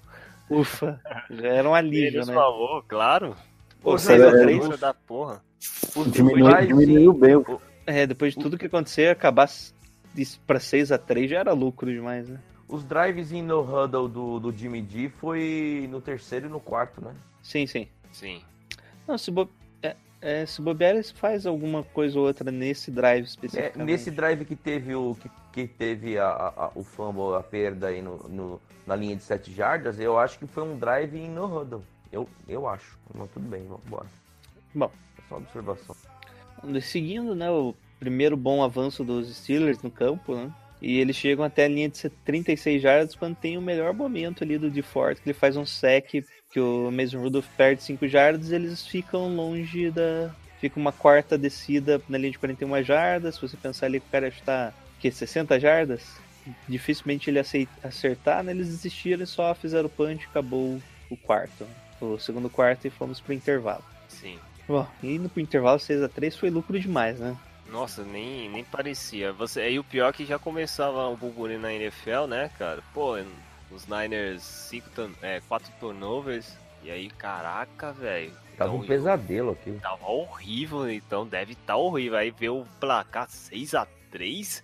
Ufa, já era um alívio, Menos né? favor, claro. Pô, Ô, 6 a Zé, 3 Segura da porra. Diminuiu, diminuiu bem o É, depois de tudo que acontecer, acabar disso pra 6 a 3 já era lucro demais, né? Os drives em no huddle do, do Jimmy G foi no terceiro e no quarto, né? Sim, sim. Sim. Não, se, bo... é, é, se bobear, eles faz alguma coisa ou outra nesse drive É, especificamente. nesse drive que teve o que, que teve a, a- a- o fumble, a perda aí no, no- na linha de 7 jardas, eu acho que foi um drive em no huddle. Eu, eu acho. Mas tudo bem, vamos embora. Bom. É só uma observação. Seguindo, né, o primeiro bom avanço dos Steelers no campo, né? E eles chegam até a linha de 36 jardas quando tem o melhor momento ali do DeFord, que ele faz um sec que o Mason Rudolph perde 5 jardas, eles ficam longe da fica uma quarta descida na linha de 41 jardas, se você pensar ali que o cara está que 60 jardas, dificilmente ele acertar, né? Eles desistiram e só fizeram o punch, acabou o quarto, o segundo quarto e fomos pro intervalo. Sim. Bom, indo pro intervalo 6 a 3 foi lucro demais, né? Nossa, nem, nem parecia. Você, aí o pior é que já começava o burburinho na NFL, né, cara? Pô, os Niners 5 turn, é, 4 turnovers. E aí, caraca, velho. Tava Então, um pesadelo aquilo. Tava horrível, então deve estar horrível. Aí ver o placar 6 a 3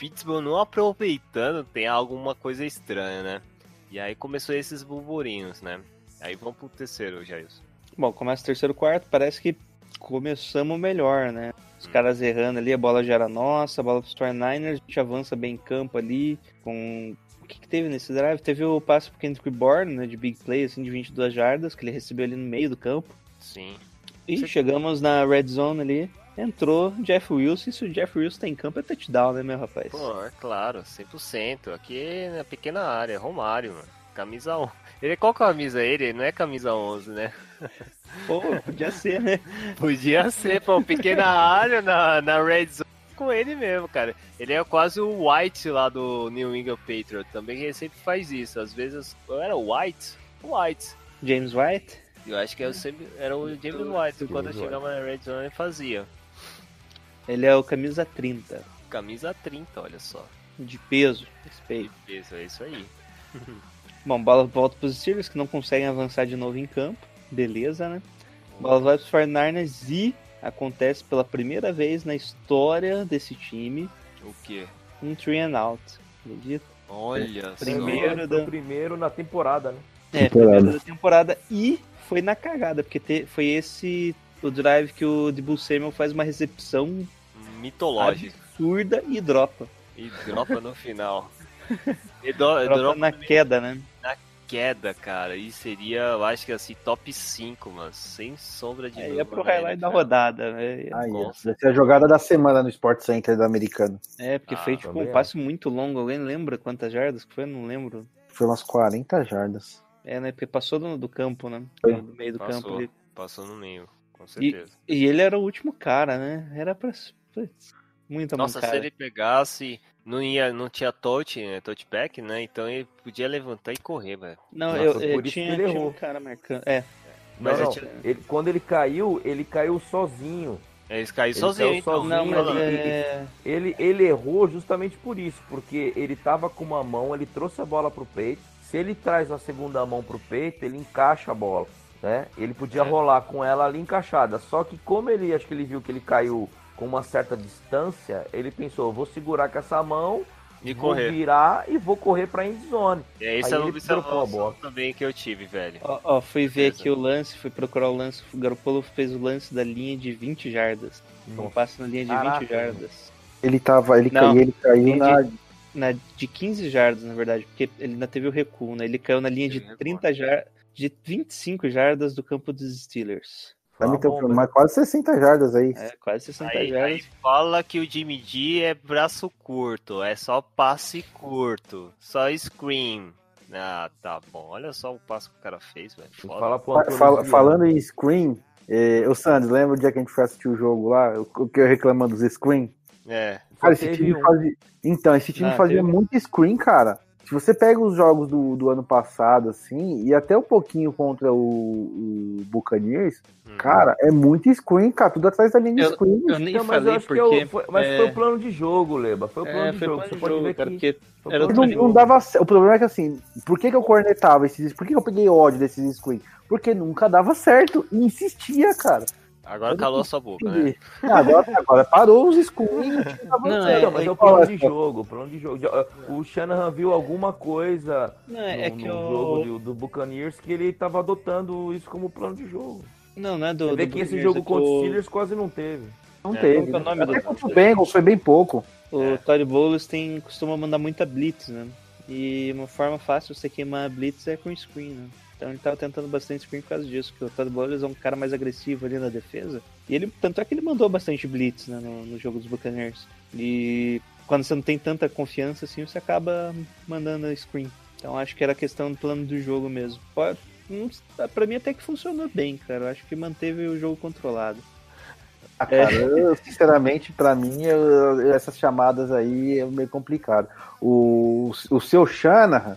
Pittsburgh não aproveitando, tem alguma coisa estranha, né? E aí começou esses burburinhos, né? Aí vamos pro terceiro, Jailson. Bom, começa o terceiro quarto, parece que começamos melhor, né? Os caras errando ali, a bola já era nossa, a bola pros 49ers, a gente avança bem em campo ali, com... O que, que teve nesse drive? Teve o passe pro Kendrick Bourne, né, de big play, assim, de 22 jardas, que ele recebeu ali no meio do campo. Sim. E Você- chegamos na red zone ali, entrou Jeff Wilson, e se o Jeff Wilson tá em campo é touchdown, né, meu rapaz? Pô, é claro, 100%. Aqui na pequena área, Romário, mano. Camisa 1. Ele, qual camisa é ele? Ele não é camisa 11, né? Pô, podia ser, né? Podia ser, pô, pequena área na, na Red Zone com ele mesmo, cara. Ele é quase o White lá do New England Patriot. Também ele sempre faz isso. Às vezes, era o White? White. James White. Eu acho que eu sempre, era o James White. Quando eu James chegava na Red Zone, ele fazia. Ele é o camisa 30, Camisa 30, olha só. de peso, respeito. Isso, é isso aí. Bom, bola volta para os Steelers que não conseguem avançar de novo em campo. Beleza, né? Bola vai para os 49ers e acontece pela primeira vez na história desse time O quê? um three and out. Acredita? Olha Primeiro Foi da- o primeiro na temporada, né? É, Temporada. primeiro da temporada e foi na cagada, porque te- foi esse o drive que o Debo Samuel faz uma recepção só. Mitológico. absurda e dropa. E dropa no final. E do, Dropa dropa na queda, né? Queda, cara. E seria, eu acho que assim, top 5, mano. Sem sombra de Aí dúvida. é pro né, highlight da cara? rodada, né? Aí. Nossa. Essa é a jogada da semana no Sport Center do americano. É, porque Ah, foi tipo um passe muito longo. Alguém lembra quantas jardas que foi? Não lembro. Foi umas 40 jardas. É, né? Porque passou do, do campo, né? Do meio do Passou. campo. ali. Passou no meio, com E, certeza. e ele era o último cara, né? Era pra. Putz, muita Nossa, mancada. se ele pegasse, não ia, não tinha touch, né, touchback, né? Então ele podia levantar e correr, velho. Não, Nossa, eu, eu tinha, ele tinha um errou. cara marcando. É. Não, Mas não. eu tinha- Ele, quando ele caiu, ele caiu sozinho. Eles caíram Ele sozinhos, saiu então. sozinho, Não, mas ali. é... Ele, ele errou justamente por isso, porque ele tava com uma mão, ele trouxe a bola pro peito. Se ele traz a segunda mão pro peito, ele encaixa a bola, né? Ele podia É. rolar com ela ali encaixada. Só que como ele, acho que ele viu que ele caiu com uma certa distância, ele pensou, eu vou segurar com essa mão, E vou correr. virar e vou correr pra endzone. É isso Aí é uma dropou a bola. observação também que eu tive, velho. Ó, ó, fui ver aqui o lance, fui procurar o lance. O Garoppolo fez o lance da linha de 20 jardas. Então passa na linha de Caraca, 20 jardas. Ele tava, ele, Não, caiu, ele caiu na. Na, de 15 jardas, na verdade, porque ele ainda teve o recuo, né? Ele caiu na linha de Teve recuo. 30 jardas. De 25 jardas do campo dos Steelers. Foi Vai uma meter bomba, mas quase 60 jardas aí. É, quase 60 Aí, jardas. aí fala que o Jimmy G é braço curto, é só passe curto, só screen. Ah, tá bom. Olha só o passo que o cara fez, velho. Fala- Zidane. falando em screen, é, o Sandro, lembra o dia que a gente foi assistir o jogo lá? O, que eu reclamando dos screen? É. Cara, esse time fazia. Então, esse time Ah, fazia teve. muito screen, cara. Se você pega os jogos do, do ano passado, assim, e até um pouquinho contra o, o Buccaneers, Hum. cara, é muito screen, cara. Tudo atrás da linha de Eu- screen. Eu nem Não, mas eu falei acho porque. que é o- foi, mas é, foi o plano de jogo, Leba. Foi o plano é, de jogo. plano Você de pode jogo, ver cara, que era Não, não dava. O problema é que assim, por que, que eu cornetava esses. Por que, que eu peguei ódio desses screen? Porque nunca dava certo. E insistia, cara. Agora Eu não calou sua boca, né? Ah, Agora, agora parou os screen. e tava Não, é- Não, mas é o Fala, plano de pô. jogo, o plano de jogo. O Shanahan viu alguma coisa Não, no, é que no o. jogo do, do Buccaneers que ele tava adotando isso como plano de jogo. Não, não é do. Você vê do que esse jogo é contra os do- Steelers quase não teve. Não É, teve. que é o nome Até do- contra o Bengals foi bem pouco. O É. Todd Bowles tem, costuma mandar muita blitz, né? E uma forma fácil de você queimar a blitz é com screen, né? Então ele tava tentando bastante screen por causa disso, porque o Todd Bowles é um cara mais agressivo ali na defesa. E ele, tanto é que ele mandou bastante blitz né, no, no jogo dos Buccaneers. E quando você não tem tanta confiança assim, você acaba mandando screen. Então acho que era questão do plano do jogo mesmo. Pra mim até que funcionou bem, cara. Eu acho que manteve o jogo controlado. Ah, cara, eu, sinceramente, pra mim, eu- essas chamadas aí é meio complicado. O, o seu Shanahan,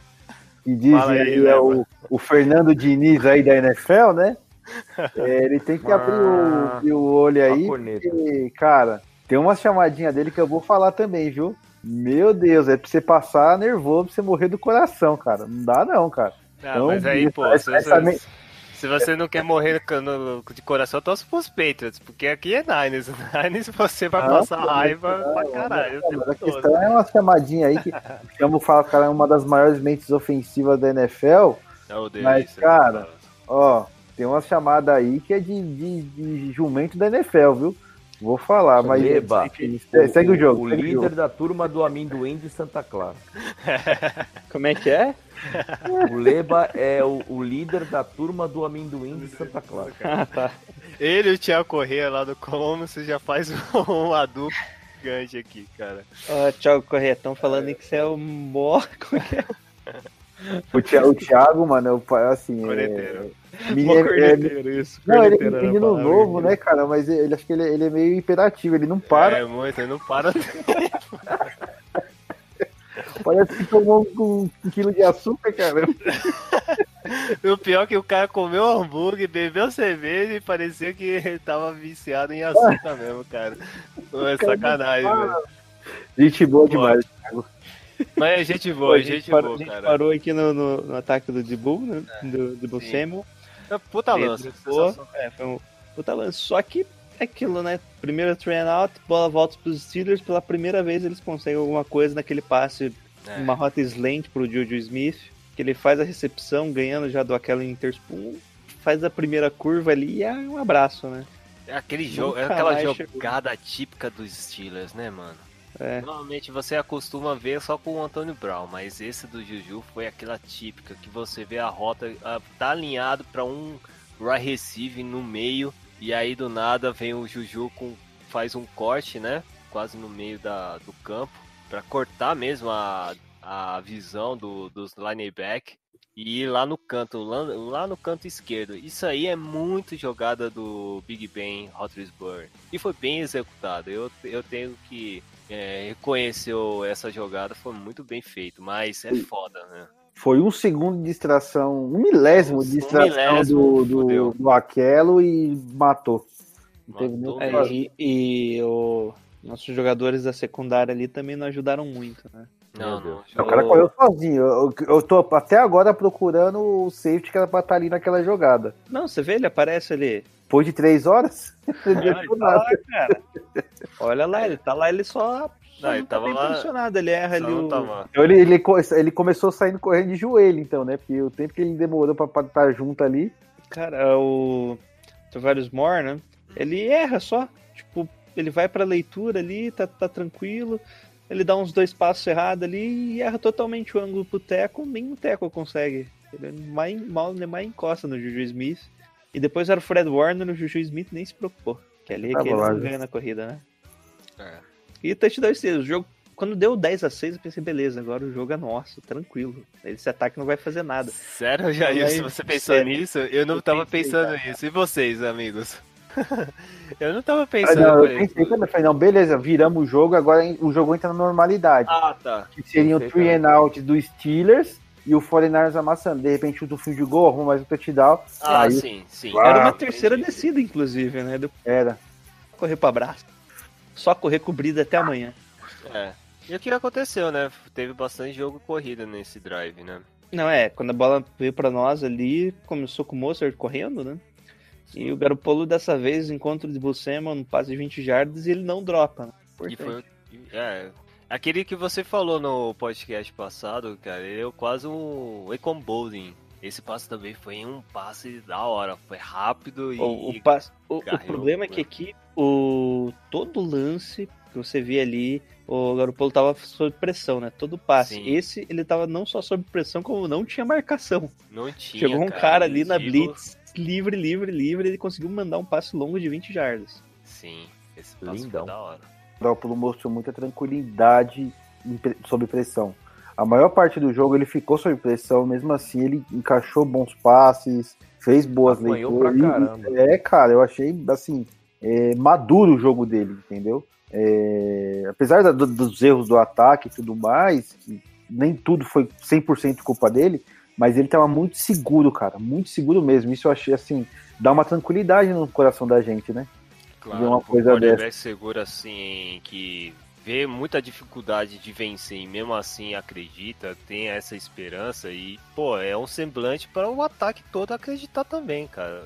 que dizem aí, aí, é o, o Fernando Diniz aí da NFL, né? É, ele tem que abrir o, Ah, abrir o olho aí, porque, cara, tem uma chamadinha dele que eu vou falar também, viu? Meu Deus, é pra você passar nervoso, pra você morrer do coração, cara. Não dá não, cara. Ah, Então, mas aí, pô, essa- essa você, me- se você não quer morrer de coração, torce pros Patriots, porque aqui é Niners. Niners você vai Ah, passar raiva não, pra não, caralho. o Não, a todo. questão é uma chamadinha aí que chama fala, cara, é uma das maiores mentes ofensivas da NFL. Eu odeio Mas, isso, cara, Ó, tem uma chamada aí que é de, de, de jumento da NFL, viu? Vou falar, mas. Leba, enfim, segue o jogo. O segue o líder jogo. da turma do amendoim de Santa Clara. Como é que é? O Leba é o, o líder da turma do amendoim de Santa Clara. Ah, tá. Ele e o Thiago Corrêa lá do Colombo, você já faz uma dupla gigante aqui, cara. Ó, Thiago Correia, estão falando aí que você é o é é? O Thiago, o Thiago, mano, é o pa- assim. Corneteiro. É, me- é- é- corneteiro, isso. não, ele é a menino novo, né, cara? Mas ele acho que ele, ele é meio imperativo, ele não para. É muito, ele não para. Parece que tomou um, um quilo de açúcar, cara. o pior é que o cara comeu hambúrguer, bebeu cerveja e parecia que ele tava viciado em açúcar mesmo, cara. Pô, é sacanagem, velho. Gente boa demais. Mas é gente Pô, boa, a é gente, gente parou, boa, a gente cara. parou aqui no, no, no ataque do Dibu, né? Do Dibu. Samuel. É Puta lança. Pô. É, foi um puta lance. Só que é aquilo, né? Primeiro train out, bola volta pros Steelers. Pela primeira vez eles conseguem alguma coisa naquele passe, É. uma rota slant pro Juju Smith. Que ele faz a recepção, ganhando já do aquela Interspoon. Faz a primeira curva ali e é um abraço, né? É aquele jogo, é aquela mais chegou. jogada típica dos Steelers, né, mano? É. Normalmente você acostuma ver só com o Antônio Brown, mas esse do Juju foi aquela típica que você vê a rota ah, tá alinhado para um right receive no meio e aí do nada vem o Juju com faz um corte, né? Quase no meio da, do campo para cortar mesmo a, a visão do, dos lineback e ir lá no canto, lá, lá no canto esquerdo. Isso aí é muito jogada do Big Ben Roethlisberger e foi bem executado. Eu, eu tenho que é, reconheceu essa jogada, foi muito bem feito, mas é foda, né? Foi um segundo de distração, um milésimo de Um distração milésimo, do, do, do Aquelo e matou. Matou É, e, e o, nossos jogadores da secundária ali também não ajudaram muito, né? Não, Meu não. Deus. O cara correu sozinho. Eu, eu tô até agora procurando o safety que era pra estar ali naquela jogada. Não, você vê, ele aparece ali. Depois de três horas, ele deu ele tá lá, cara. Olha lá, ele tá lá, ele só. Não, ele tá tava posicionado, ele erra ali não o. Então ele, ele, ele começou saindo correndo de joelho, então, né? Porque o tempo que ele demorou pra estar junto ali. Cara, o Tavares Moore, né? Ele erra só. Tipo, ele vai pra leitura ali, tá, tá tranquilo. Ele dá uns dois passos errados ali e erra totalmente o ângulo pro Teco. Nem o Teco consegue. Ele mais, mal, ele mais encosta no Juju Smith. E depois era o Fred Warner, o Juju Smith nem se preocupou. Que ali é que ele ganha na corrida, né? É. E touchdown steals. O jogo, quando deu 10 a 6 eu pensei, beleza, agora o jogo é nosso, tranquilo. Esse ataque não vai fazer nada. Sério, Jair, Aí, você pensou sério. nisso? Eu não Eu tava pensei, pensando nisso. E vocês, amigos? eu não tava Ah, pensando não, eu pensei também, falei, não, beleza, viramos o jogo, agora o jogo entra na normalidade. Ah, tá. que seriam o three and out do Steelers e o 49ers amassando. De repente, chuta um fio de gol, arruma mais um touchdown. Ah, Aí- sim, sim. Ah, Era uma entendi. terceira descida, inclusive, né? Deu Era. correr pra braço. Só correr cobrido até amanhã. É. E o que aconteceu, né? Teve bastante jogo corrida nesse drive, né? Não, é, quando a bola veio pra nós ali, começou com o Mozart correndo, né? E o Garopolo dessa vez encontra o de Buscema no passe de 20 jardas e ele não dropa. Né? E foi. É. Aquele que você falou no podcast passado, cara, ele é quase um Econ Bowling. Esse passe também foi um passe da hora. Foi rápido e. O, o, passe- o- o problema é que né? aqui, o, todo lance que você vê ali, o Garopolo tava sob pressão, né? Todo passe. Sim. Esse, ele tava não só sob pressão, como não tinha marcação. Não tinha. Chegou um cara ali na blitz, livre, livre, livre, ele conseguiu mandar um passe longo de 20 jardas. Sim, esse passe Lindão. foi da hora. O Garoppolo mostrou muita tranquilidade sob pressão. A maior parte do jogo ele ficou sob pressão, mesmo assim ele encaixou bons passes, fez boas Apanhou leituras. pra e- caramba. É, cara, eu achei assim é, maduro o jogo dele, entendeu? É, apesar da- do- dos erros do ataque e tudo mais, nem tudo foi 100% culpa dele, mas ele tava muito seguro, cara, muito seguro mesmo. Isso eu achei assim, dá uma tranquilidade no coração da gente, né? Claro, uma um coisa quarterback seguro assim, que vê muita dificuldade de vencer e mesmo assim acredita, tem essa esperança e, pô, é um semblante para o ataque todo acreditar também, cara.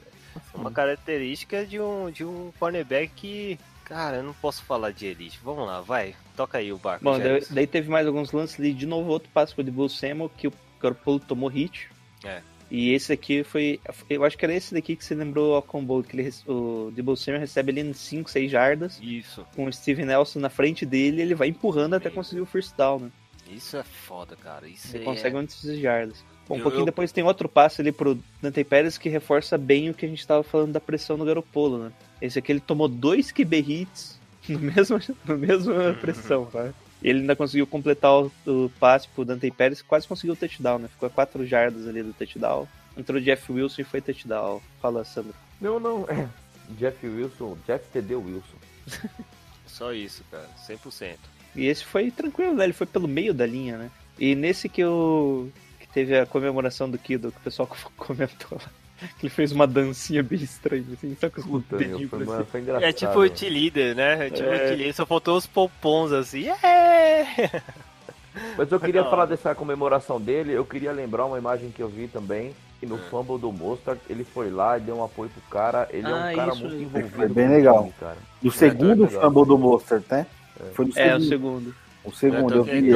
É uma característica de um, de um cornerback que, cara, eu não posso falar de elite. Vamos lá, vai, toca aí o barco. Bom, daí, daí teve mais alguns lances ali, de novo outro passe pro Debo Samuel, que o Garoppolo tomou hit. É. E esse aqui foi, eu acho que era esse daqui que você lembrou ao combo, que ele, o Debo Samuel recebe ali em 5, 6 jardas, Isso, com o Steven Nelson na frente dele, ele vai empurrando até conseguir o first down, né? isso é foda, cara. Isso Ele aí consegue é... onde esses jardas. Bom, um Eu- pouquinho eu- depois tem outro passe ali pro Dante Pérez que reforça bem o que a gente tava falando da pressão no Garopolo, né? Esse aqui ele tomou dois QB hits no mesmo, no mesmo pressão, tá? E ele ainda conseguiu completar o, o passe pro Dante Pérez, quase conseguiu o touchdown, né? Ficou a quatro jardas ali do touchdown. Entrou Jeff Wilson e foi touchdown. Fala, Sandro. Não, não, é. Jeff Wilson, Jeff TD Wilson. Só isso, cara, 100%. E esse foi tranquilo, né? Ele foi pelo meio da linha, né? E nesse que o. que teve a comemoração do Kido, que o pessoal comentou lá. Que ele fez uma dancinha bem estranha, assim, só com os Puta, meu, foi, cima. foi engraçado. É tipo o T-Leader, né? É tipo É. o T-Leader, só faltou os pompons assim. É! Mas eu queria Da falar dessa comemoração dele, eu queria lembrar uma imagem que eu vi também, que no É. fumble do Mostard, ele foi lá e deu um apoio pro cara, ele é Ah, um cara isso muito envolvido Foi bem o legal. time, cara. Do segundo legal. fumble do Mostert, né? Foi no É, o segundo. segundo. O segundo, eu vi ele,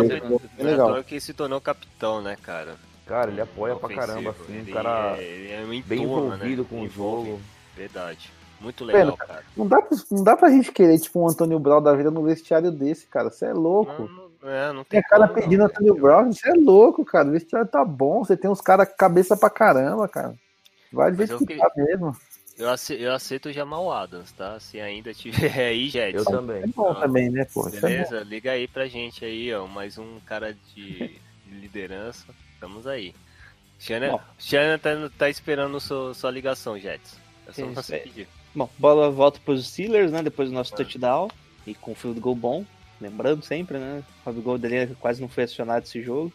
legal. Ator que se tornou capitão, né, cara? Cara, ele apoia pra Ofensivo. caramba, assim, Ele um cara é, ele é um bem entorno, envolvido né? com o Envolve. jogo. Verdade. Muito legal, cara. Não dá, pra, não dá pra gente querer, tipo, um Antônio Brown da vida no vestiário desse, cara. Você é louco. Não, não, é, não Tem tem a cara como, não, pedindo velho. Antônio Brown, você é louco, cara. O vestiário tá bom, você tem uns caras cabeça pra caramba, cara. Vai eu que queria- tá mesmo. Eu ace- eu aceito o Jamal Adams, tá? Se ainda tiver aí, Eu Jetson. também. É bom Ah, também, né, pô? É. Beleza? Liga aí pra gente aí, ó. Mais um cara de, de liderança. Estamos aí. Shannon tá, tá esperando sua, sua ligação, Jets. É só você aí. pedir. Bom, bola volta pros Steelers, né? Depois do nosso touchdown. E com field goal bom. Lembrando sempre, né? O goal dele quase não foi acionado esse jogo.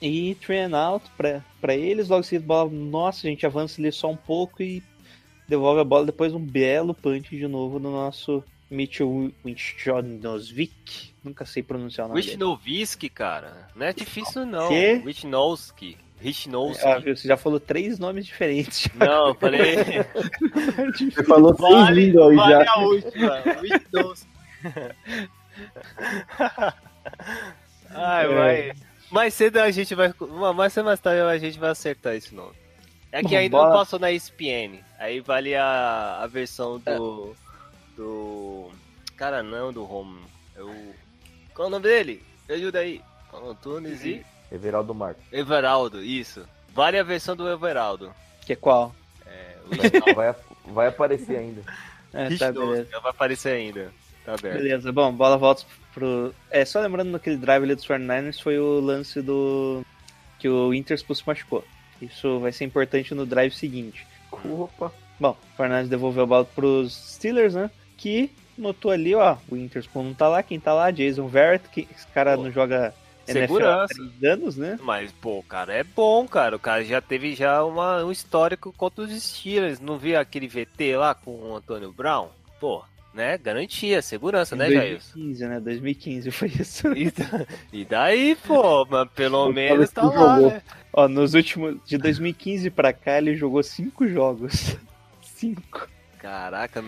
E three and out pra, pra eles. Logo em seguida, bola. Nossa, a gente avança ali só um pouco e devolve a bola. Depois um belo punch de novo no nosso Mitchell Wischonosvik. Nunca sei pronunciar o nome. Wisnowski, cara. Não é difícil, não. Quê? Wisnowski. Wisnowski. Ah, Você já falou três nomes diferentes. Não, eu falei. Você falou três línguas vale já. a última. Ai, É. vai. Mais cedo a gente vai. Mais cedo mais tarde a gente vai acertar esse nome. É que ainda bola- não passou na ESPN. Aí vale a, a versão do. Do. Cara, não, do home. É o. Qual é o nome dele? Me ajuda aí. Antunes e. Everaldo Marques. Everaldo, isso. Vale a versão do Everaldo. Que é qual? É, o. Vai, vai aparecer ainda. É, tá, beleza. vai aparecer ainda. Tá aberto. Beleza, bom, bola volta pro. É, só lembrando naquele drive ali dos 49ers foi o lance do. que o Interspool se machucou. Isso vai ser importante no drive seguinte. Opa. Bom, o 49ers devolveu a bola pros Steelers, né? Que notou ali, ó, o Interspool não tá lá, quem tá lá? Jason Verrett, que esse cara Pô, não joga NFL há segurança. três anos, né? Mas, pô, o cara é bom, cara. O cara já teve já uma, um histórico contra os Steelers. Não viu aquele VT lá com o Antônio Brown? Pô, né? Garantia, segurança, Em né, Jair? 2015, né? 2015 foi isso. E, e daí, pô, mas pelo menos tá lá, jogou. né? Ó, nos últimos. De 2015 pra cá, ele jogou cinco jogos. Cinco. Caraca,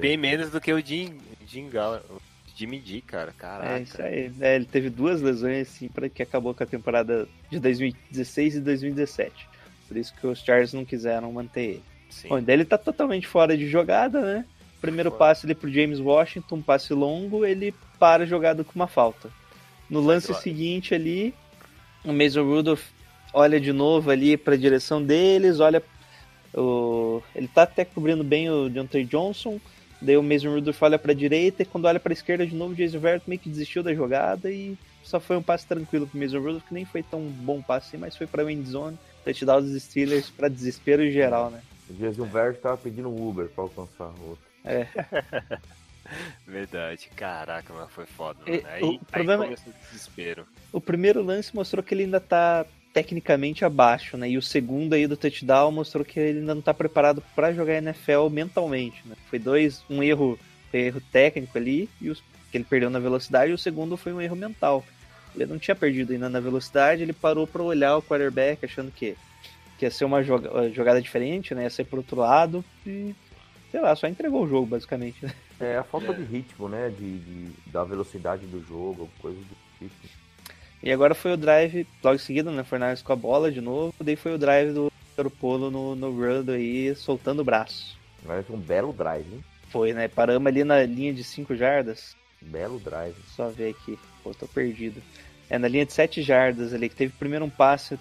bem menos do que o Jim, Jim Gal- o Jimmy D, cara. Caraca. É isso aí. É, ele teve duas lesões assim para que acabou com a temporada de 2016 e 2017. Por isso que os Chargers não quiseram manter ele. Sim. Bom, daí ele tá totalmente fora de jogada, né? Primeiro Fora. passe ali pro James Washington, um passe longo, ele para a jogada com uma falta. No lance Droga. seguinte ali, o Mason Rudolph olha de novo ali pra direção deles, olha o ele tá até cobrindo bem o Deontay Johnson, daí o Mason Rudolph olha pra direita e quando olha pra esquerda de novo, o Jason Verrett meio que desistiu da jogada e só foi um passe tranquilo pro Mason Rudolph, que nem foi tão bom passe assim, mas foi pra end zone, touchdown dos Steelers pra desespero geral, né? O Jason Verge tava pedindo um Uber pra alcançar o outro. Verdade. Caraca, mas foi foda. Mano. Aí, o aí problema é- começou o desespero. O primeiro lance mostrou que ele ainda tá tecnicamente abaixo, né? E o segundo aí do touchdown mostrou que ele ainda não tá preparado pra jogar NFL mentalmente, né? Foi dois, um erro, erro técnico ali e os, que ele perdeu na velocidade, e o segundo foi um erro mental. Ele não tinha perdido ainda na velocidade, ele parou pra olhar o quarterback achando que, que ia ser uma joga- jogada diferente, né? Ia ser pro outro lado e sei lá, só entregou o jogo basicamente. né? É a falta de ritmo, né? De, de- da velocidade do jogo, coisa do tipo. E agora foi o drive, logo em seguida, né? Fornales com a bola de novo. Daí foi o drive do Garoppolo no, no run aí, soltando o braço. Agora foi um belo drive, hein? Foi, né? Paramos ali na linha de 5 jardas. Belo drive. Só ver aqui. Pô, tô perdido. É na linha de 7 jardas ali, que teve primeiro um passe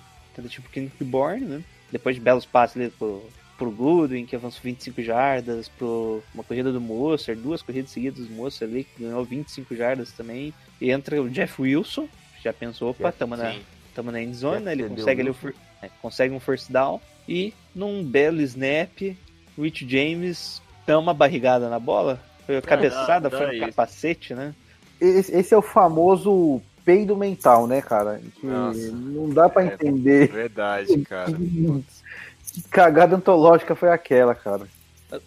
tipo Kendrick Bourne, né? Depois de belos passes ali pro, pro Goodwin, que avançou 25 jardas, pro uma corrida do Moser, duas corridas seguidas do Moser ali, que ganhou 25 jardas também. E entra o Jeff Wilson, já pensou, opa, tamo na, tamo na endzone, né? Ele consegue ali o Wilson? fir- é, consegue um first down e num belo snap, Rich James dá uma barrigada na bola. Foi a cabeçada, dá foi no isso. capacete, né? Esse, esse é o famoso peido mental, né, cara? Que Nossa. não dá pra É. entender Verdade, cara. que cagada antológica foi aquela, cara.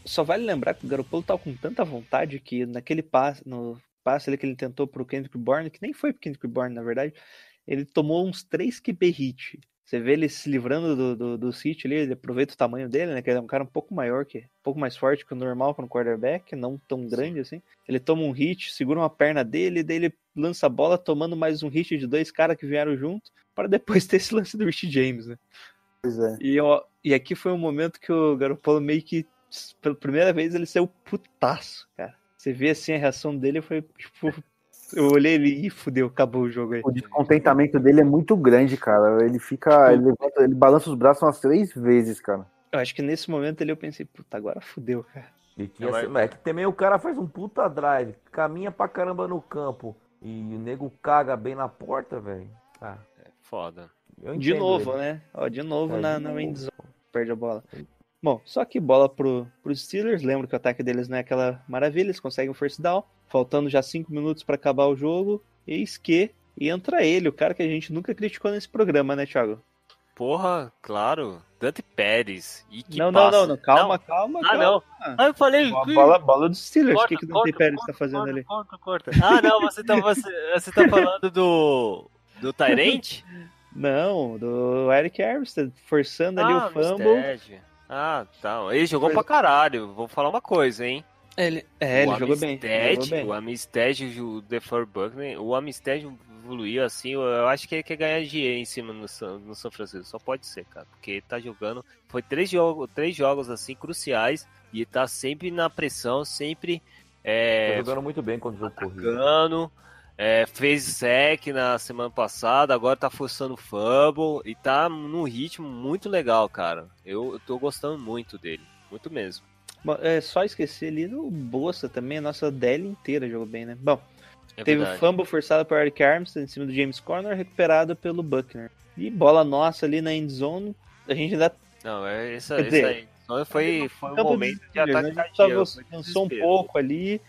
Só vale lembrar que o Garoppolo tá com tanta vontade que naquele passe, no passe ali que ele tentou pro Kendrick Bourne, que nem foi pro Kendrick Bourne, na verdade, ele tomou uns 3 QB hit. Você vê ele se livrando do, do, do City ali, ele aproveita o tamanho dele, né? Que ele é um cara um pouco maior, que um pouco mais forte que o normal com o quarterback, não tão grande assim. Ele toma um hit, segura uma perna dele, daí ele lança a bola tomando mais um hit de dois caras que vieram junto, para depois ter esse lance do Rich James, né? Pois é. E, ó, e aqui foi um momento que o Garoppolo meio que, pela primeira vez, ele saiu putaço, cara. Você vê assim a reação dele, foi tipo. Eu olhei ele e fudeu, acabou o jogo aí. O descontentamento dele é muito grande, cara. Ele fica. Ele, levanta- ele balança os braços umas três vezes, cara. Eu acho que nesse momento ali eu pensei, puta, agora fudeu, cara. E esse- mas é que também o cara faz um puta drive, caminha pra caramba no campo e o nego caga bem na porta, velho. Ah, Foda. eu De novo, ele. né? Ó, de novo É, na, de na novo. end zone, perde a bola. Bom, só que bola pro, pros Steelers. Lembra que o ataque deles não é aquela maravilha, eles conseguem um first down. Faltando já cinco minutos para acabar o jogo. Eis que E entra ele, o cara que a gente nunca criticou nesse programa, né, Thiago? Porra, claro. Dante Pérez. E que não, não, não, não, calma, calma, Ah, calma. não. Ah, eu falei. A bola, bola dos Steelers, o Corta, que, que o corta, Dante Pérez corta, tá fazendo corta, ali? Corta, corta. Ah, não, você tá, você, você tá falando do. Do Tyrant? Não, do Eric Armstead, forçando ali ah, o fumble. Armstead. Ah, tá. Ele jogou Foi- pra caralho. Vou falar uma coisa, hein? Ele, é, ele o jogou bem. Amistad, Jogou bem. O Amistad, o DeFor Buckner, o Amistad evoluiu assim, eu acho que ele quer ganhar dinheiro em cima no São, no São Francisco. Só pode ser, cara. Porque ele tá jogando. Foi três jogos, três jogos assim cruciais. E tá sempre na pressão, sempre Tá é, jogando muito bem contra o jogo corrido. É, fez sec na semana passada, agora tá forçando fumble e tá num ritmo muito legal, cara. Eu, eu tô gostando muito dele, muito mesmo. Bom, é, só esquecer ali no Bolsa também, a nossa DL inteira jogou bem, né? Bom, É teve o verdade. fumble forçado por Eric Armstead em cima do James Conner, recuperado pelo Buckner. E bola nossa ali na end zone, a gente ainda Não, é isso, Quer isso dizer, aí. Só foi, foi um momento de ataque né? A gente foi cansou um pouco ali.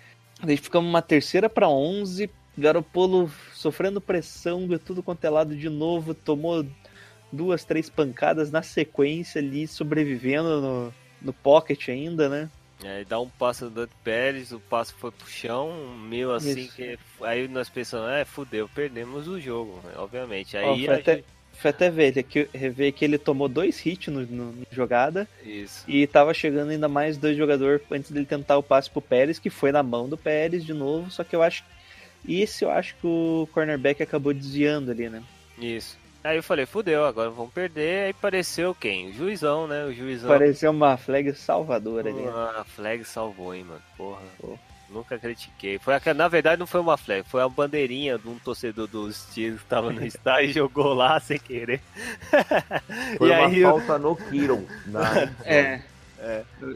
Daí ficamos uma terceira para 11. Garopolo sofrendo pressão de tudo quanto é lado de novo. Tomou duas, três pancadas na sequência ali, sobrevivendo no, no pocket ainda, né? É, dá um passo do Dante Pérez, o passo foi pro chão, meio assim Isso. que. Aí nós pensamos, é, fudeu, perdemos o jogo, né, obviamente. Aí foi, a até, gente- foi até ver que, rever que ele tomou dois hits no, no- na jogada Isso. e tava chegando ainda mais dois jogadores antes dele tentar o passe pro Pérez, que foi na mão do Pérez de novo, só que eu acho. Esse eu acho que o cornerback acabou desviando ali, né? Isso. Aí eu falei, fudeu, agora vamos perder. Aí apareceu quem? O juizão, né? O juizão. Pareceu uma flag salvadora ali. né? Ah, a flag salvou, hein, mano. Porra. Pô. Nunca critiquei. Foi a, na verdade não foi uma flag, foi a bandeirinha de um torcedor dos Steelers que tava no estádio e jogou lá sem querer. Foi e uma aí eu- falta no Kiro. Na... É.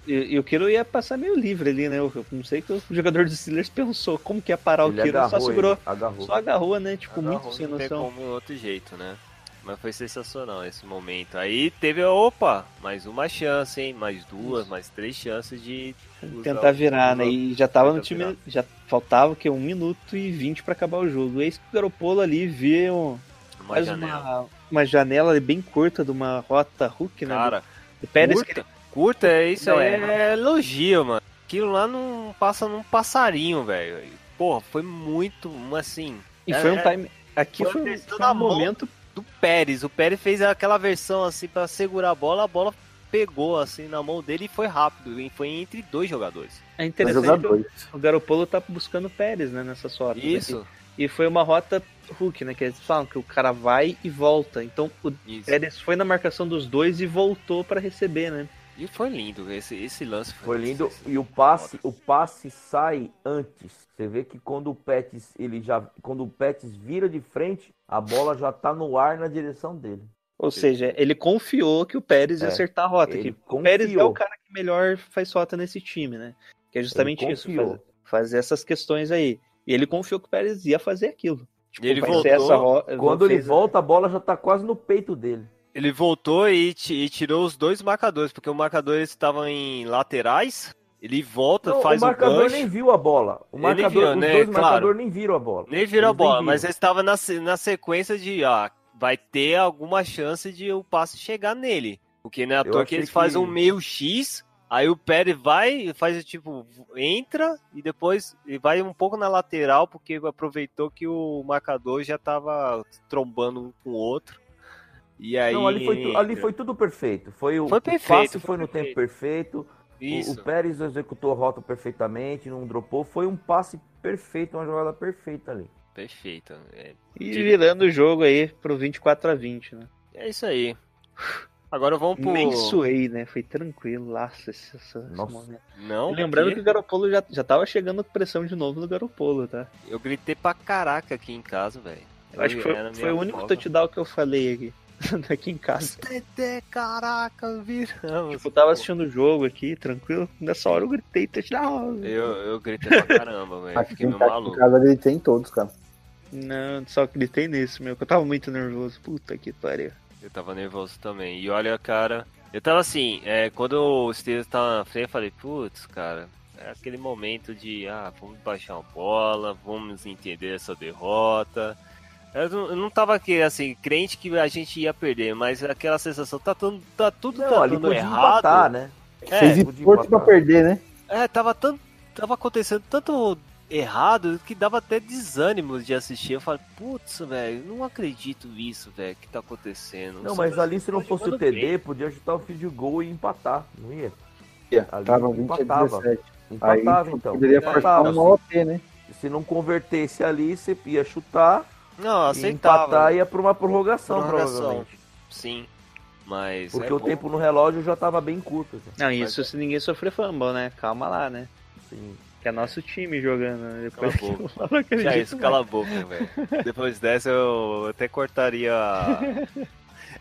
E, e o Kiro ia passar meio livre ali, né? Eu eu não sei que o jogador dos Steelers pensou como que ia parar Ele o Kiro, só agarrou segurou, ele, agarrou. só agarrou, né? Tipo, Agarrou, muito sem não tem noção. como outro jeito, né? Mas foi sensacional esse momento. Aí teve, opa, mais uma chance, hein? Mais duas, mais três chances de Tentar o- virar, né? E já tava no time, virar. já faltava que um minuto e vinte pra acabar o jogo. Eis que o Garopolo ali vê um, Uma janela. uma, uma janela ali bem curta de uma rota hook, né? Cara, do Pérez que curta, curta, é isso Não, aí, é. é elogio, mano. Aquilo lá não passa num passarinho, velho. Porra, foi muito, assim... E é- foi um é time. Aqui foi foi, um- foi um mão. momento. do Pérez. O Pérez fez aquela versão assim pra segurar a bola, a bola pegou assim na mão dele e foi rápido. E foi entre dois jogadores. É interessante jogadores. o, Garopolo tá buscando o Pérez, né? Rotas. aqui. Isso, E foi uma rota hook, né? Que eles falam que o cara vai e volta. Então o isso. Pérez foi na marcação dos dois e voltou pra receber, né? E foi lindo, esse, esse lance Foi lindo e o passe, o passe sai antes. Você vê que quando o Pets, ele já, quando o Pets vira de frente, a bola já tá no ar na direção dele. Ou seja, ele confiou que o Pérez ia É, acertar a rota. Que o Pérez é o cara que melhor faz rota nesse time, né? Que é justamente Ele isso, confiou. fazer, fazer essas questões aí. E ele confiou que o Pérez ia fazer aquilo. Tipo, E ele voltou, essa ro- Quando ele fez- volta, a bola já tá quase no peito dele. Ele voltou e, e tirou os dois marcadores, porque o marcador estavam em laterais. Ele volta, Não, faz o o, marcador gancho. nem viu a bola. O marcador, viu, os né? dois Claro. marcadores nem viram a bola. Nem virou a Eles nem bola, viram. mas ele estava na, na sequência de, ah, vai ter alguma chance de o passe chegar nele. Porque não é toa que eles fazem que- um meio X, aí o Pérez vai e faz tipo, entra e depois ele vai um pouco na lateral, porque aproveitou que o marcador já tava trombando um com o outro. E aí. Não, ali foi, tu- ali foi tudo perfeito. Foi o, Foi o perfeito, passe foi foi no perfeito. tempo perfeito. O, Isso. o Pérez executou a rota perfeitamente, não dropou. Foi um passe perfeito, uma jogada perfeita ali. Perfeito. É, E virando o jogo aí pro 24 a 20, né? é isso aí. Agora vamos pro. Nem suei, né? Foi tranquilo, laço esse, esse- Nossa. momento. Não, lembrando porque que o Garopolo já, já tava chegando com pressão de novo no Garopolo, tá? eu gritei pra caraca aqui em casa, velho. Acho que foi, foi o único folga. touchdown que eu falei aqui. aqui em casa. Caraca, viramos. Tipo, eu tava assistindo o jogo aqui, tranquilo. Nessa hora eu gritei touchdown. Eu, eu gritei pra caramba, velho. Fiquei em meio casa, em maluco. casa ele tem todos, cara. Não, só gritei nesse, meu. que Eu tava muito nervoso. Puta que pariu. Eu tava nervoso também. E olha, cara, eu tava assim, é, quando o Steelers tava na frente, eu falei, putz, cara, é aquele momento de, ah, vamos baixar a bola, vamos entender essa derrota. Eu não, eu não tava aqui, assim, crente que a gente ia perder, mas aquela sensação, tá, tudo tá tudo Não, tá ali dando podia errado. empatar, né? É, Fez esforço pra perder, né? É, tava, tanto, tava acontecendo tanto errado que dava até desânimo de assistir. Eu falei, putz, velho, não acredito nisso, velho, que tá acontecendo. Não, Só mas ali se não fosse o TD, bem. podia chutar o field goal e empatar, não ia? Ali Tava 20 a empatava. 17. Aí Empatava então. poderia forçar uma OT, né? Se não convertesse ali, você ia chutar Não, e aceitava. empatar ia pra uma prorrogação, Prorrogação. provavelmente. Sim, mas... Porque é o bom. tempo no relógio já tava bem curto. já. Não, isso se ninguém sofrer fumble, né? Calma lá, né? Sim. Que é nosso time jogando. né? Depois Cala a que eu falo, não acredito Já isso, mais. cala a boca, velho. Depois dessa eu até cortaria.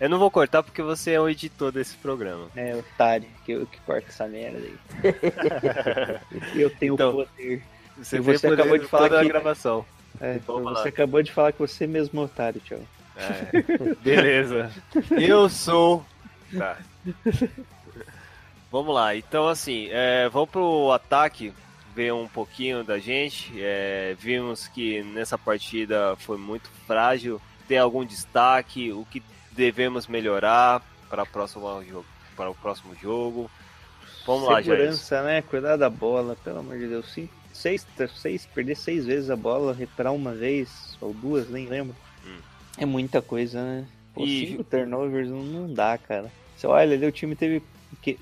Eu não vou cortar porque você é o editor desse programa. É, otário, que eu que corta essa merda aí. eu tenho Então, o poder. Você, E você acabou de falar toda a que- gravação. É, Vamos você lá. acabou de falar que você mesmo é otário, tchau. É, beleza. Eu sou. Tá. Vamos lá, então assim, é, vamos pro ataque, ver um pouquinho da gente. É, vimos que nessa partida foi muito frágil. Tem algum destaque? O que devemos melhorar para, a próxima jogo, para o próximo jogo? Vamos lá, Jair. Segurança, né? Cuidar da bola, pelo amor de Deus. Sim, seis, seis, perder seis vezes a bola, recuperar uma vez, ou duas, nem lembro. Hum. É muita coisa, né? Pô, E- cinco turnovers não, dá, cara. Você olha ali, o time teve,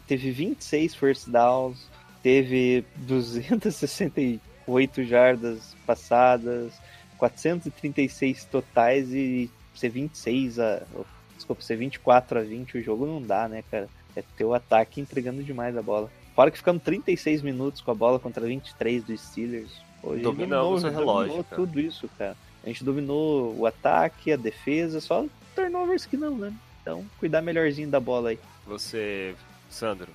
teve 26 first downs, teve 268 jardas passadas, 436 totais e ser 26 a. Desculpa, ser 24 a 20 o jogo não dá, né, cara? É ter o ataque entregando demais a bola. Fora que ficamos 36 minutos com a bola contra 23 dos Steelers. Gente Dominamos o relógio, dominou cara. tudo isso, cara. A gente dominou o ataque, a defesa, só turnovers que não, né? Então, cuidar melhorzinho da bola aí. Você, Sandro.